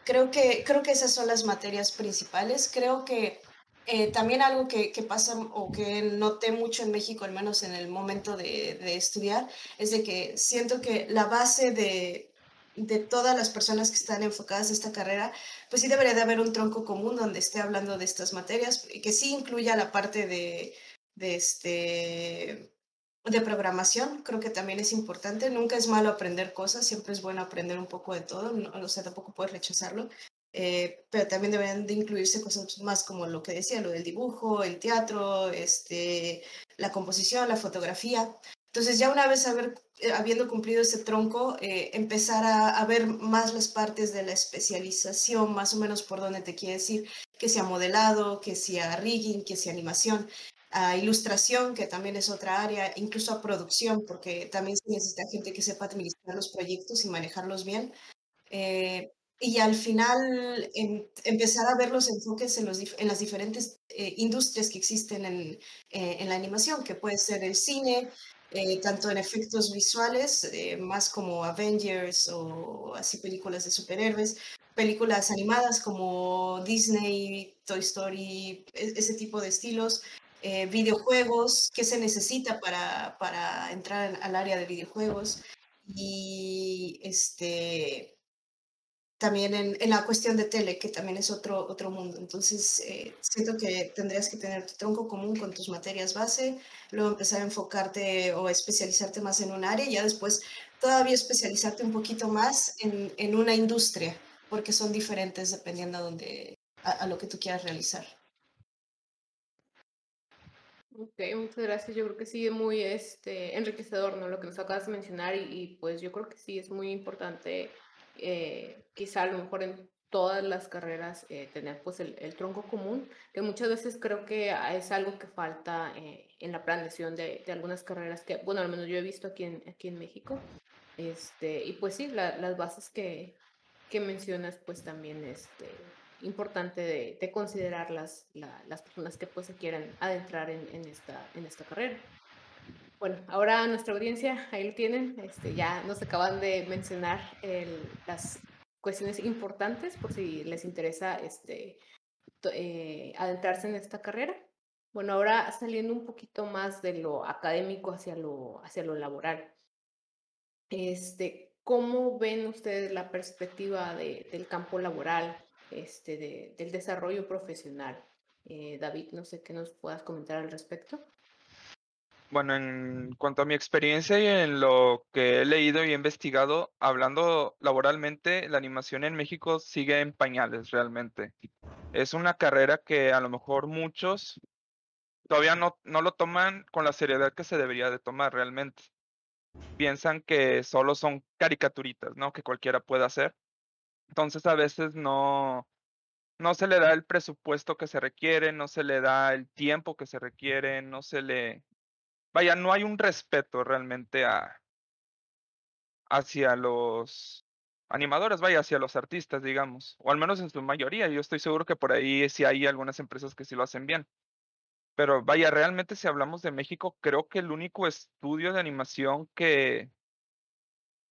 creo, que, creo que esas son las materias principales. Creo que eh, también algo que, que, pasa o que noté mucho en México, al menos en el momento de, de estudiar, es de que siento que la base de, de, todas las personas que están enfocadas en esta carrera, pues sí debería de haber un tronco común donde esté hablando de estas materias, y que sí incluya la parte de, de, este, de programación, creo que también es importante. Nunca es malo aprender cosas, siempre es bueno aprender un poco de todo, no, o sea, tampoco puedes rechazarlo. Eh, pero también deberían de incluirse cosas más como lo que decía, lo del dibujo, el teatro, este, la composición, la fotografía. Entonces ya una vez haber, eh, habiendo cumplido ese tronco, eh, empezar a, a, ver más las partes de la especialización, más o menos por donde te quiere decir, que sea modelado, que sea rigging, que sea animación, a ilustración, que también es otra área, incluso a producción, porque también se necesita gente que sepa administrar los proyectos y manejarlos bien. Eh, y al final em, empezar a ver los enfoques en, los en las diferentes eh, industrias que existen en, eh, en, la animación, que puede ser el cine, eh, tanto en efectos visuales, más como Avengers o así películas de superhéroes, películas animadas como Disney, Toy Story, e, ese tipo de estilos, videojuegos, qué se necesita para, para entrar al área de videojuegos y este también en, en, la cuestión de tele, que también es otro, otro mundo. Entonces, eh, siento que tendrías que tener tu tronco común con tus materias base, luego empezar a enfocarte o especializarte más en un área y ya después todavía especializarte un poquito más en, en una industria, porque son diferentes dependiendo a, donde, a, lo que tú quieras realizar. Ok, muchas gracias. Yo creo que sí es muy este, enriquecedor ¿no? lo que nos acabas de mencionar y, y pues yo creo que sí es muy importante eh, quizá a lo mejor en todas las carreras eh, tener pues el, tronco común, que muchas veces creo que es algo que falta eh, en la planeación de, de, algunas carreras que, bueno, al menos yo he visto aquí en, aquí en México. Este, y pues sí, las bases que, que, mencionas, pues también este, importante de, de considerar las, las personas que pues se quieran adentrar en, en, esta, en esta carrera. Bueno, ahora nuestra audiencia, ahí lo tienen, este, ya nos acaban de mencionar las cuestiones importantes por si les interesa este, eh, adentrarse en esta carrera. Bueno, ahora saliendo un poquito más de lo académico hacia lo, hacia lo laboral. Este, ¿Cómo ven ustedes la perspectiva de, del campo laboral, este, de, del desarrollo profesional? Eh, David, no sé qué nos puedas comentar al respecto. Bueno, en cuanto a mi experiencia y en lo que he leído y investigado, hablando laboralmente, la animación en México sigue en pañales realmente. Es una carrera que a lo mejor muchos todavía no, no lo toman con la seriedad que se debería de tomar realmente. piensan que solo son caricaturitas, ¿no? Que cualquiera puede hacer. Entonces a veces no, no se le da el presupuesto que se requiere, no se le da el tiempo que se requiere, no se le... Vaya, no hay un respeto realmente hacia los animadores, vaya, hacia los artistas, digamos, o al menos en su mayoría. Yo estoy seguro que por ahí sí hay algunas empresas que sí lo hacen bien. Pero vaya, realmente si hablamos de México, creo que el único estudio de animación que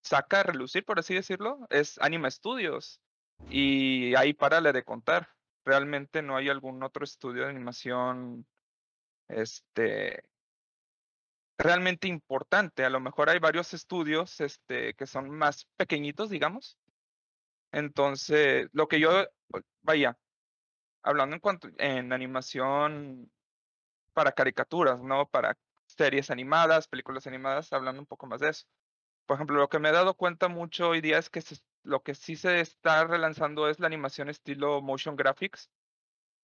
saca a relucir, por así decirlo, es Anima Studios. Y ahí párale de contar. Realmente no hay algún otro estudio de animación este, realmente importante. A lo mejor hay varios estudios este, que son más pequeñitos, digamos. Entonces, lo que yo, vaya, hablando en cuanto en animación para caricaturas, ¿no? Para series animadas, películas animadas, hablando un poco más de eso. Por ejemplo, lo que me he dado cuenta mucho hoy día es que lo que sí se está relanzando es la animación estilo motion graphics,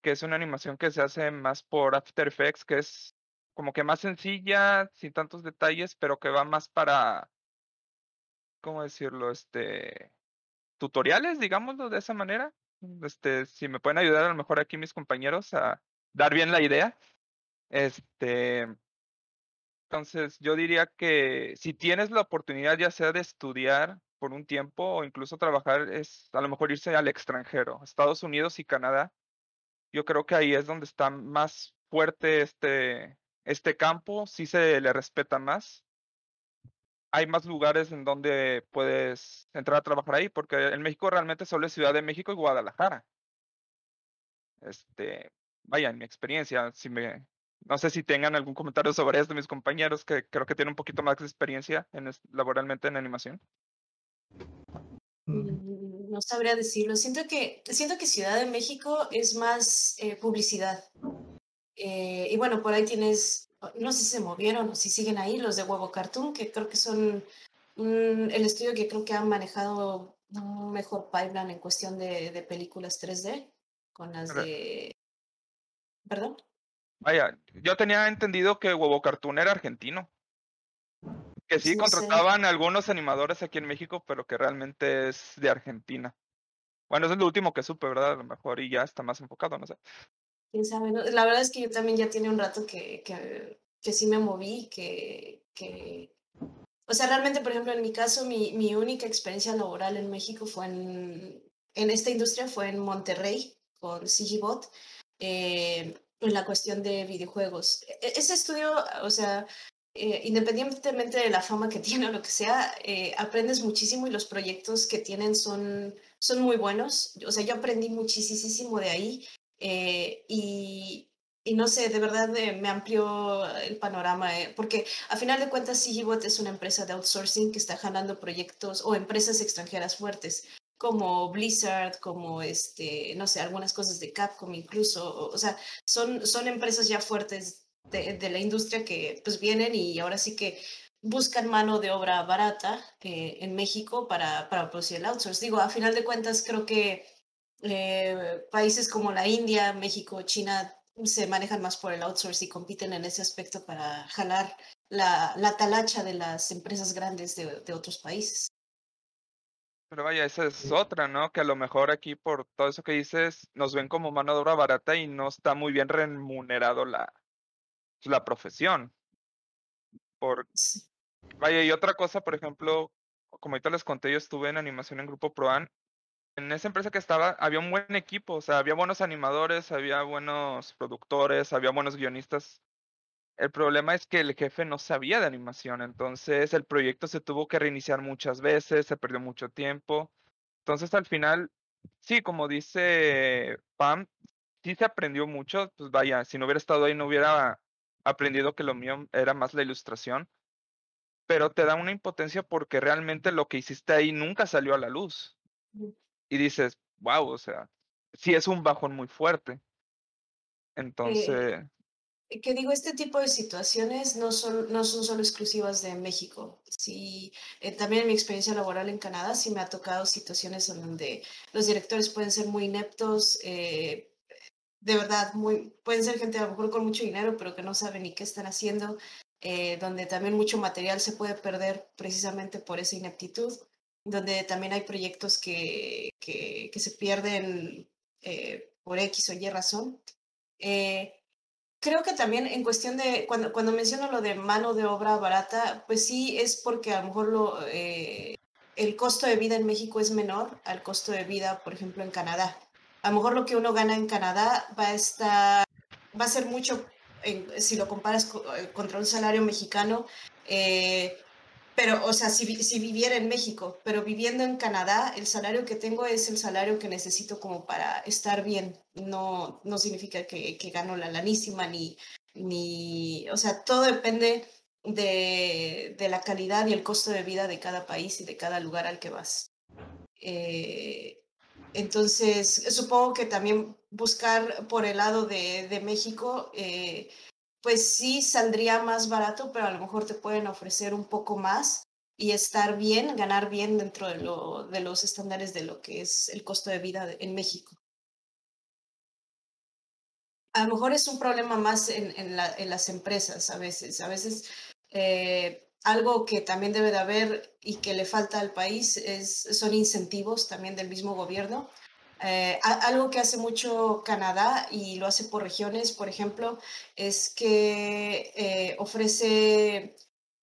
que es una animación que se hace más por After Effects, que es como que más sencilla, sin tantos detalles, pero que va más para, ¿cómo decirlo? Este, tutoriales, digámoslo de esa manera. Este, si me pueden ayudar a lo mejor aquí mis compañeros a dar bien la idea. Este, entonces yo diría que si tienes la oportunidad ya sea de estudiar por un tiempo o incluso trabajar, es a lo mejor irse al extranjero, Estados Unidos y Canadá. Yo creo que ahí es donde está más fuerte este, este campo, sí se le respeta más. Hay más lugares en donde puedes entrar a trabajar ahí, porque en México realmente solo es Ciudad de México y Guadalajara. Este, vaya, mi experiencia, si me, no sé si tengan algún comentario sobre esto mis compañeros, que creo que tienen un poquito más de experiencia en, laboralmente en animación. Mm, no sabría decirlo. Siento que, siento que Ciudad de México es más eh, publicidad. Eh, y bueno, por ahí tienes, no sé si se movieron o si siguen ahí los de Huevo Cartoon, que creo que son el estudio que creo que han manejado un mejor pipeline en cuestión de, de películas 3D con las de... ¿Perdón? Vaya, yo tenía entendido que Huevo Cartoon era argentino. Que sí, contrataban algunos animadores aquí en México, pero que realmente es de Argentina. Bueno, eso es lo último que supe, ¿verdad? A lo mejor y ya está más enfocado, no sé. Quién sabe, La verdad es que yo también ya tiene un rato que, que, que sí me moví, que, que... O sea, realmente, por ejemplo, en mi caso, mi, mi única experiencia laboral en México fue en, en esta industria, fue en Monterrey, con Sigibot. Eh, en la cuestión de videojuegos. E, e, ese estudio, o sea, eh, independientemente de la fama que tiene o lo que sea, eh, aprendes muchísimo y los proyectos que tienen son, son muy buenos. O sea, yo aprendí muchísimo de ahí eh, y, y, no sé, de verdad me amplió el panorama, porque a final de cuentas CGBot es una empresa de outsourcing que está jalando proyectos o empresas extranjeras fuertes como Blizzard, como este, no sé, algunas cosas de Capcom incluso, o, sea, son, son empresas ya fuertes de, de, la industria que pues vienen y ahora sí que buscan mano de obra barata eh, en México para, para producir el outsource. Digo, a final de cuentas creo que eh, países como la India, México, China se manejan más por el outsource y compiten en ese aspecto para jalar la, la talacha de las empresas grandes de, de otros países. Pero vaya, esa es otra, ¿no? Que a lo mejor aquí por todo eso que dices, nos ven como mano de obra barata y no está muy bien remunerado la, la profesión. Por... Vaya, y otra cosa, por ejemplo, como ahorita les conté, yo estuve en animación en Grupo Proan. En esa empresa que estaba, había un buen equipo, o sea, había buenos animadores, había buenos productores, había buenos guionistas el problema es que el jefe no sabía de animación, entonces el proyecto se tuvo que reiniciar muchas veces, se perdió mucho tiempo. Entonces al final, sí, como dice Pam, sí se aprendió mucho, pues vaya, si no hubiera estado ahí no hubiera aprendido que lo mío era más la ilustración, pero te da una impotencia porque realmente lo que hiciste ahí nunca salió a la luz. Y dices, wow, o sea, sí es un bajón muy fuerte. Eh, entonces que digo, este tipo de situaciones no son, no son solo exclusivas de México. Sí, eh, también en mi experiencia laboral en Canadá sí me ha tocado situaciones en donde los directores pueden ser muy ineptos, eh, de verdad, muy, pueden ser gente a lo mejor con mucho dinero, pero que no saben ni qué están haciendo. eh, donde también mucho material se puede perder precisamente por esa ineptitud, donde también hay proyectos que, que, se pierden eh, por X o Y razón. Eh, creo que también en cuestión de, cuando, cuando menciono lo de mano de obra barata, pues sí es porque a lo mejor lo, el costo de vida en México es menor al costo de vida, por ejemplo, en Canadá. A lo mejor lo que uno gana en Canadá va a estar, va a ser mucho si lo comparas eh, contra un salario mexicano, eh, pero, o sea, si, si, viviera en México, pero viviendo en Canadá, el salario que tengo es el salario que necesito como para estar bien. No, no significa que, que gano la lanísima, ni, ni, o sea, todo depende de, de, la calidad y el costo de vida de cada país y de cada lugar al que vas. Eh, entonces, supongo que también buscar por el lado de, de México, eh, pues sí saldría más barato, pero a lo mejor te pueden ofrecer un poco más y estar bien, ganar bien dentro de, lo, de los estándares de lo que es el costo de vida en México. A lo mejor es un problema más en, en, la, en las empresas a veces. A veces eh, algo que también debe de haber y que le falta al país es, son incentivos también del mismo gobierno. Eh, algo que hace mucho Canadá y lo hace por regiones, por ejemplo, es que eh, ofrece,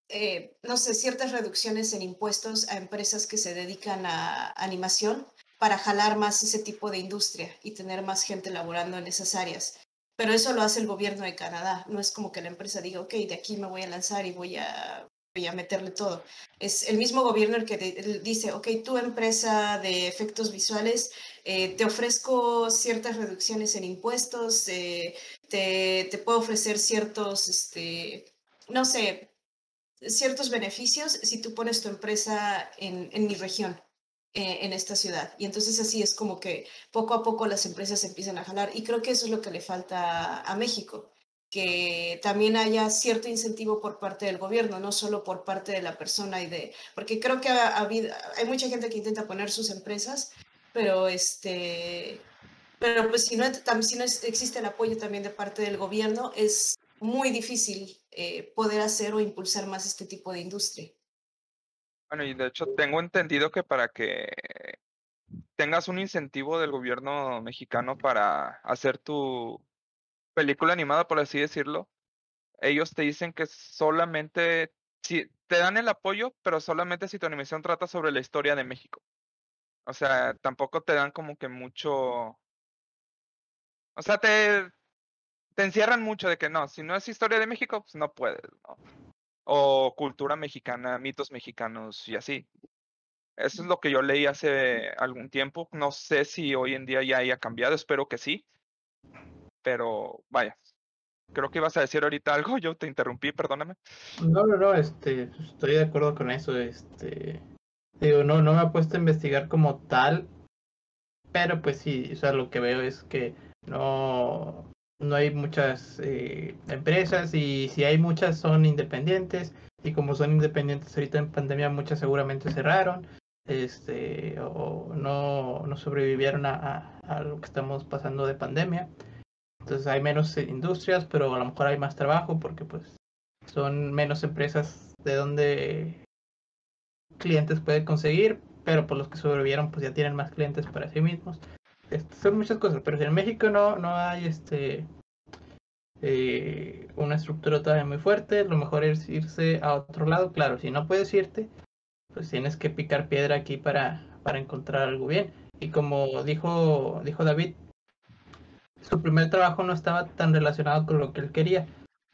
eh, no sé, ciertas reducciones en impuestos a empresas que se dedican a animación para jalar más ese tipo de industria y tener más gente laborando en esas áreas. Pero eso lo hace el gobierno de Canadá. No es como que la empresa diga, ok, de aquí me voy a lanzar y voy a a meterle todo. Es el mismo gobierno el que dice, ok, tu empresa de efectos visuales, eh, te ofrezco ciertas reducciones en impuestos, eh, te, te, puedo ofrecer ciertos, este, no sé, ciertos beneficios si tú pones tu empresa en, en mi región eh, en esta ciudad. Y entonces así es como que poco a poco las empresas empiezan a jalar. Y creo que eso es lo que le falta a México que también haya cierto incentivo por parte del gobierno, no solo por parte de la persona y de, porque creo que ha, habido, hay mucha gente que intenta poner sus empresas, pero este, pero pues si no, si no existe el apoyo también de parte del gobierno, es muy difícil eh, poder hacer o impulsar más este tipo de industria. Bueno, y de hecho tengo entendido que para que tengas un incentivo del gobierno mexicano para hacer tu película animada, por así decirlo, ellos te dicen que solamente, si te dan el apoyo, pero solamente si tu animación trata sobre la historia de México. O sea, tampoco te dan como que mucho, o sea, te, te encierran mucho de que no, si no es historia de México, pues no puedes, ¿no? O cultura mexicana, mitos mexicanos y así. Eso es lo que yo leí hace algún tiempo. No sé si hoy en día ya haya cambiado, espero que sí pero vaya. Creo que ibas a decir ahorita algo, yo te interrumpí, perdóname. No, no, no, este, estoy de acuerdo con eso, este, digo, no, no me he puesto a investigar como tal, pero pues sí, o sea, lo que veo es que no, no hay muchas eh, empresas y si hay muchas son independientes y como son independientes ahorita en pandemia muchas seguramente cerraron, este, o no, no sobrevivieron a, a lo que estamos pasando de pandemia. Entonces hay menos industrias, pero a lo mejor hay más trabajo porque pues son menos empresas de donde clientes pueden conseguir, pero por los que sobrevivieron pues ya tienen más clientes para sí mismos. Este, son muchas cosas, pero si en México no, no hay este eh, una estructura todavía muy fuerte, lo mejor es irse a otro lado. Claro, si no puedes irte, pues tienes que picar piedra aquí para, para encontrar algo bien. Y como dijo, dijo David, su primer trabajo no estaba tan relacionado con lo que él quería.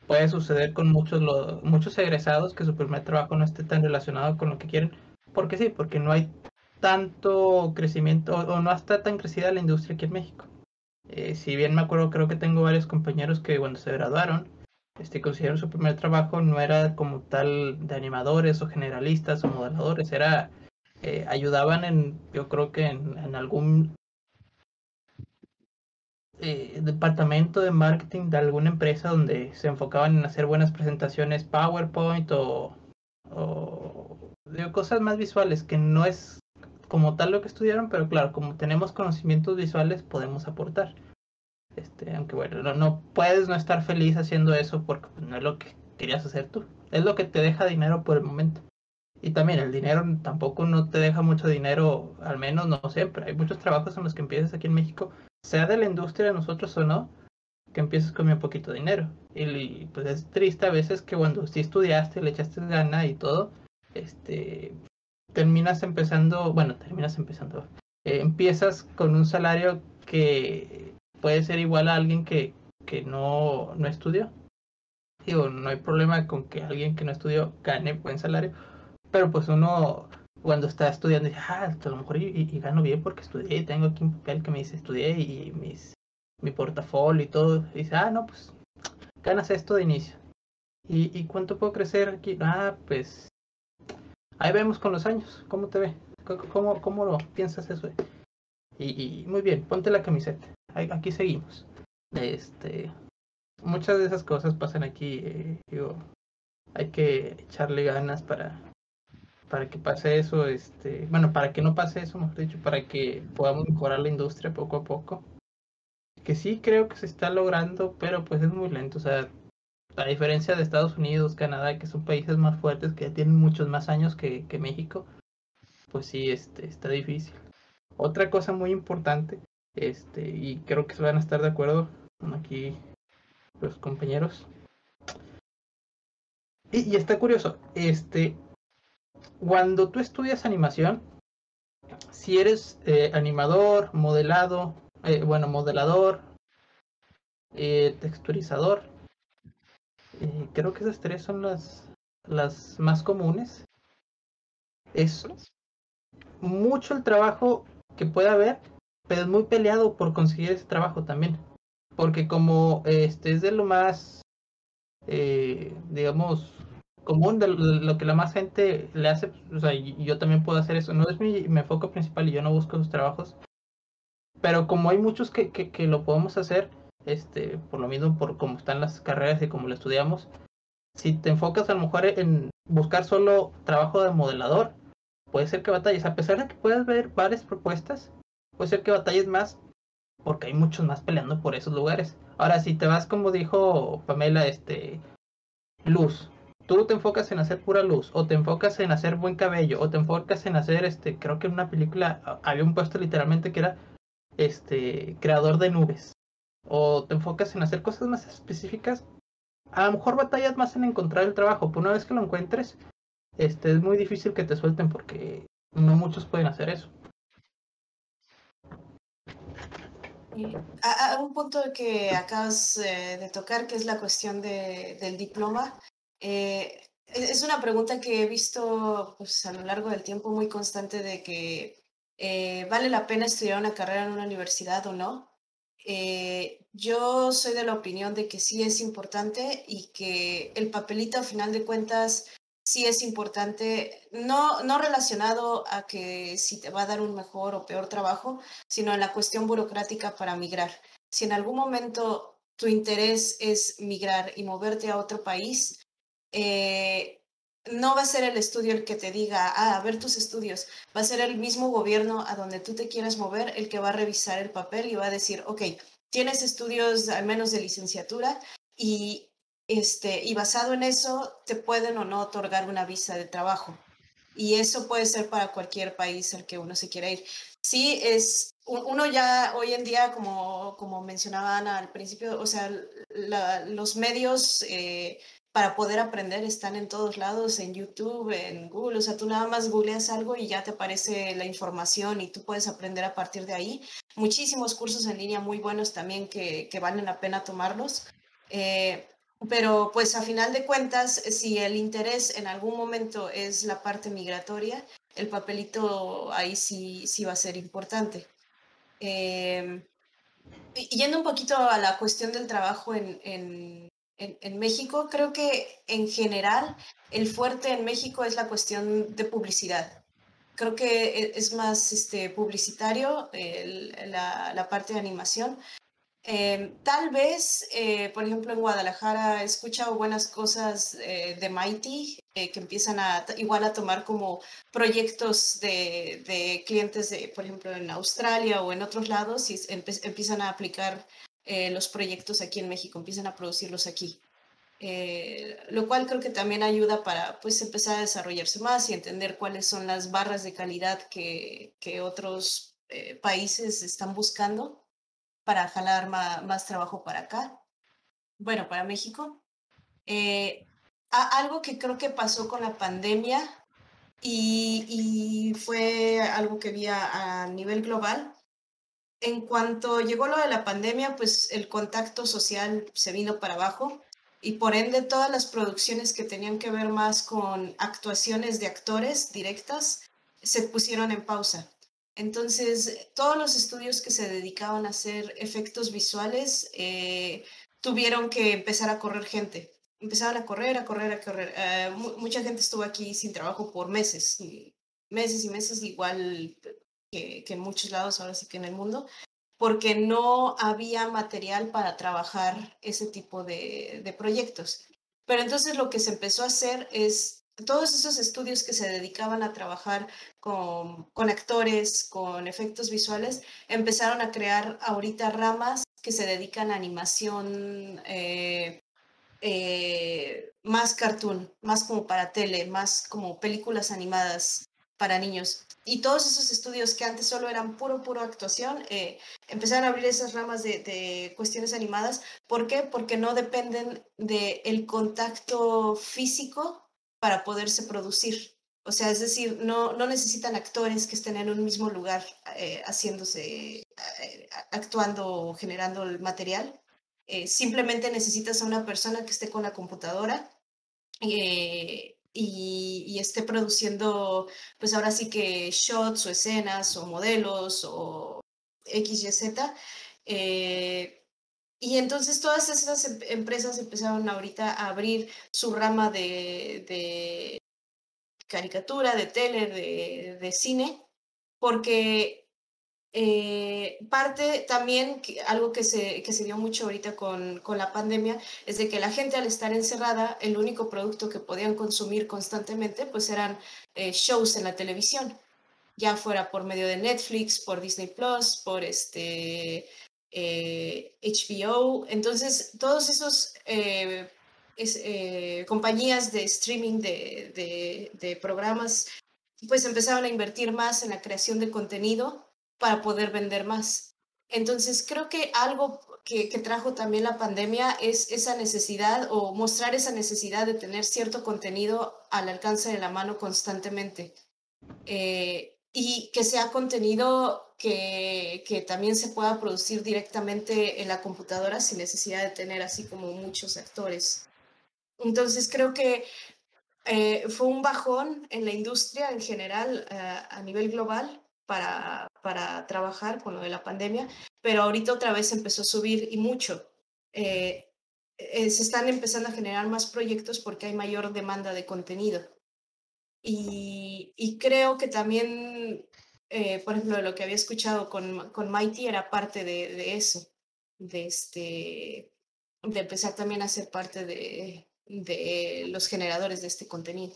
Puede suceder con muchos, muchos egresados que su primer trabajo no esté tan relacionado con lo que quieren. Porque sí, porque no hay tanto crecimiento o, no está tan crecida la industria aquí en México. Eh, si bien me acuerdo, creo que tengo varios compañeros que cuando se graduaron, este, consiguieron su primer trabajo, no era como tal de animadores o generalistas o modeladores, era, eh, ayudaban en, yo creo que en algún eh, departamento de marketing de alguna empresa donde se enfocaban en hacer buenas presentaciones PowerPoint o, cosas más visuales que no es como tal lo que estudiaron, pero claro, como tenemos conocimientos visuales podemos aportar. Este, aunque bueno, no, puedes no estar feliz haciendo eso porque pues, no es lo que querías hacer tú. Es lo que te deja dinero por el momento. Y también el dinero tampoco no te deja mucho dinero, al menos no siempre. Hay muchos trabajos en los que empiezas aquí en México, sea de la industria de nosotros o no, que empiezas con muy poquito dinero. Y, pues es triste a veces que cuando sí estudiaste, le echaste gana y todo, este, terminas empezando, bueno, terminas empezando, eh, empiezas con un salario que puede ser igual a alguien que, que no, no estudió. Digo, no hay problema con que alguien que no estudió gane buen salario, pero pues uno cuando está estudiando dice, ah, a lo mejor y, gano bien porque estudié, tengo aquí un papel que me dice estudié y mis, mi portafolio y todo. Y dice, ah, no, pues ganas esto de inicio. ¿Y, ¿Y cuánto puedo crecer aquí? Ah, pues ahí vemos con los años, ¿cómo te ve? ¿Cómo, cómo lo piensas eso? Y, y muy bien, ponte la camiseta. Aquí seguimos. Este, muchas de esas cosas pasan aquí. Eh, hay que echarle ganas para, para que pase eso, este, bueno, para que no pase eso, mejor dicho, para que podamos mejorar la industria poco a poco. Que sí creo que se está logrando, pero pues es muy lento, o sea, a diferencia de Estados Unidos, Canadá, que son países más fuertes, que ya tienen muchos más años que, México, pues sí, este, está difícil. Otra cosa muy importante, este, y creo que se van a estar de acuerdo aquí los compañeros. Y, y está curioso, este, cuando tú estudias animación, si eres eh, animador, modelado, eh, bueno, modelador, eh, texturizador, creo que esas tres son las, las más comunes. Es mucho el trabajo que puede haber, pero es muy peleado por conseguir ese trabajo también. Porque como este es de lo más, digamos, común de lo que la más gente le hace, o sea, yo también puedo hacer eso. No es mi, mi enfoque principal y yo no busco esos trabajos. Pero como hay muchos que, que, que, lo podemos hacer, este, por lo mismo, por cómo están las carreras y como lo estudiamos, si te enfocas a lo mejor en buscar solo trabajo de modelador, puede ser que batalles, a pesar de que puedas ver varias propuestas, puede ser que batalles más porque hay muchos más peleando por esos lugares. Ahora, si te vas, como dijo Pamela, este, luz, tú te enfocas en hacer pura luz, o te enfocas en hacer buen cabello, o te enfocas en hacer, este, creo que en una película había un puesto literalmente que era, este, creador de nubes, o te enfocas en hacer cosas más específicas, a lo mejor batallas más en encontrar el trabajo, pero una vez que lo encuentres, este, es muy difícil que te suelten porque no muchos pueden hacer eso. A, un punto que acabas eh, de tocar, que es la cuestión de, del diploma, eh, es una pregunta que he visto pues, a lo largo del tiempo muy constante de que eh, vale la pena estudiar una carrera en una universidad o no. Eh, yo soy de la opinión de que sí es importante y que el papelito a final de cuentas sí es importante, no, no relacionado a que si te va a dar un mejor o peor trabajo, sino en la cuestión burocrática para migrar. Si en algún momento tu interés es migrar y moverte a otro país, eh, no va a ser el estudio el que te diga, ah, a ver tus estudios, va a ser el mismo gobierno a donde tú te quieras mover el que va a revisar el papel y va a decir, ok, tienes estudios al menos de licenciatura y, este, y basado en eso te pueden o no otorgar una visa de trabajo. Y eso puede ser para cualquier país al que uno se quiera ir. Sí, es, uno ya hoy en día, como, como mencionaban al principio, o sea, los medios eh, para poder aprender están en todos lados, en YouTube, en Google, o sea, tú nada más googleas algo y ya te aparece la información y tú puedes aprender a partir de ahí. Muchísimos cursos en línea muy buenos también que, que valen la pena tomarlos. Eh, pero pues a final de cuentas, si el interés en algún momento es la parte migratoria, el papelito ahí sí, sí va a ser importante. Eh, yendo un poquito a la cuestión del trabajo en, en en, México, creo que en general el fuerte en México es la cuestión de publicidad. Creo que e, es más este, publicitario la, la, parte de animación. Em, tal vez, eh, por ejemplo, en Guadalajara he escuchado buenas cosas eh, de Mighty, eh, que empiezan a igual a tomar como proyectos de, de, clientes, de, por ejemplo, en Australia o en otros lados, y empiezan a aplicar eh, los proyectos aquí en México, empiezan a producirlos aquí. eh, lo cual creo que también ayuda para pues empezar a desarrollarse más y entender cuáles son las barras de calidad que, que otros eh, países están buscando para jalar más, trabajo para acá, bueno, para México. Algo que creo que pasó con la pandemia y, fue algo que vi a nivel global en cuanto llegó lo de la pandemia, pues el contacto social se vino para abajo y por ende todas las producciones que tenían que ver más con actuaciones de actores directas se pusieron en pausa. Entonces, todos los estudios que se dedicaban a hacer efectos visuales eh, tuvieron que empezar a correr gente. Empezaron a correr, a correr, a correr. Eh, mucha gente estuvo aquí sin trabajo por meses, meses y meses, igual que, en muchos lados, ahora sí que en el mundo porque no había material para trabajar ese tipo de, proyectos. Pero entonces lo que se empezó a hacer es todos esos estudios que se dedicaban a trabajar con, actores, con efectos visuales, empezaron a crear ahorita ramas que se dedican a animación eh, eh, más cartoon, más como para tele, más como películas animadas para niños. Y todos esos estudios que antes solo eran puro, puro actuación, eh, empezaron a abrir esas ramas de, cuestiones animadas. ¿Por qué? Porque no dependen del contacto físico para poderse producir. O sea, es decir, no, no necesitan actores que estén en un mismo lugar eh, haciéndose, eh, actuando o generando el material. simplemente necesitas a una persona que esté con la computadora y, esté produciendo, pues ahora sí que shots o escenas o modelos o X, Y, Z. Eh, y entonces todas esas em, empresas empezaron ahorita a abrir su rama de, caricatura, de tele, de cine, porque eh, parte también, algo que se, que se dio mucho ahorita con, con, la pandemia, es de que la gente al estar encerrada, el único producto que podían consumir constantemente, pues eran eh, shows en la televisión, ya fuera por medio de Netflix, por Disney Plus, por este HBO. Eh, Entonces, todos esos compañías de streaming de, de, de programas, pues empezaron a invertir más en la creación de contenido para poder vender más. Entonces, creo que algo que, trajo también la pandemia es esa necesidad o mostrar esa necesidad de tener cierto contenido al alcance de la mano constantemente. Eh, y que sea contenido que, que, también se pueda producir directamente en la computadora sin necesidad de tener así como muchos actores. Entonces creo que eh, fue un bajón en la industria en general eh, a nivel global para, para trabajar con lo de la pandemia, pero ahorita otra vez empezó a subir y mucho. Eh, eh, se están empezando a generar más proyectos porque hay mayor demanda de contenido. Y, creo que también, eh, por ejemplo, lo que había escuchado con, con Mighty era parte de, de eso, de, este, de empezar también a ser parte de, de los generadores de este contenido.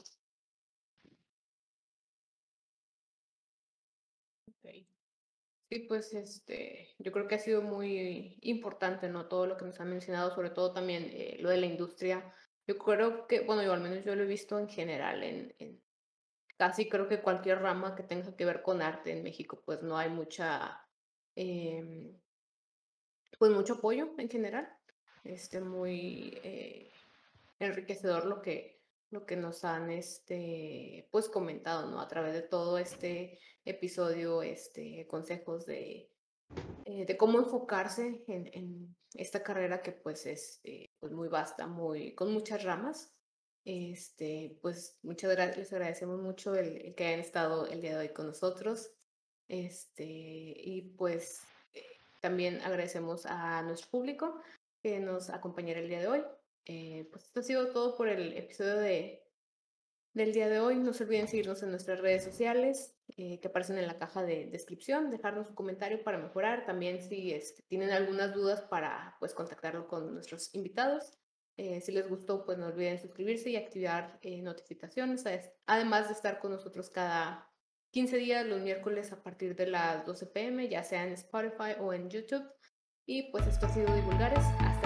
Sí, pues este, yo creo que ha sido muy importante, ¿no? Todo lo que nos ha mencionado, sobre todo también eh, lo de la industria. Yo creo que, bueno, yo al menos yo lo he visto en general, en, casi creo que cualquier rama que tenga que ver con arte en México, pues no hay mucha, em, pues mucho apoyo en general. Este, muy eh, enriquecedor lo que, lo que nos han este, pues comentado, ¿no? A través de todo este episodio, este, consejos de, eh, de cómo enfocarse en, en, esta carrera que pues es eh, pues muy vasta, muy, con muchas ramas. Este, pues muchas gracias, les agradecemos mucho el, que hayan estado el día de hoy con nosotros. Este, y pues eh, también agradecemos a nuestro público que nos acompañara el día de hoy. Eh, pues esto ha sido todo por el episodio de, del día de hoy. No se olviden seguirnos en nuestras redes sociales eh, que aparecen en la caja de descripción, dejarnos un comentario para mejorar. También si este, tienen algunas dudas para pues, contactarlo con nuestros invitados. Eh, si les gustó, pues no olviden suscribirse y activar notificaciones, además de estar con nosotros cada 15 días, los miércoles a partir de las 12 pm, ya sea en Spotify o en YouTube. Y pues esto ha sido Divulgares. Hasta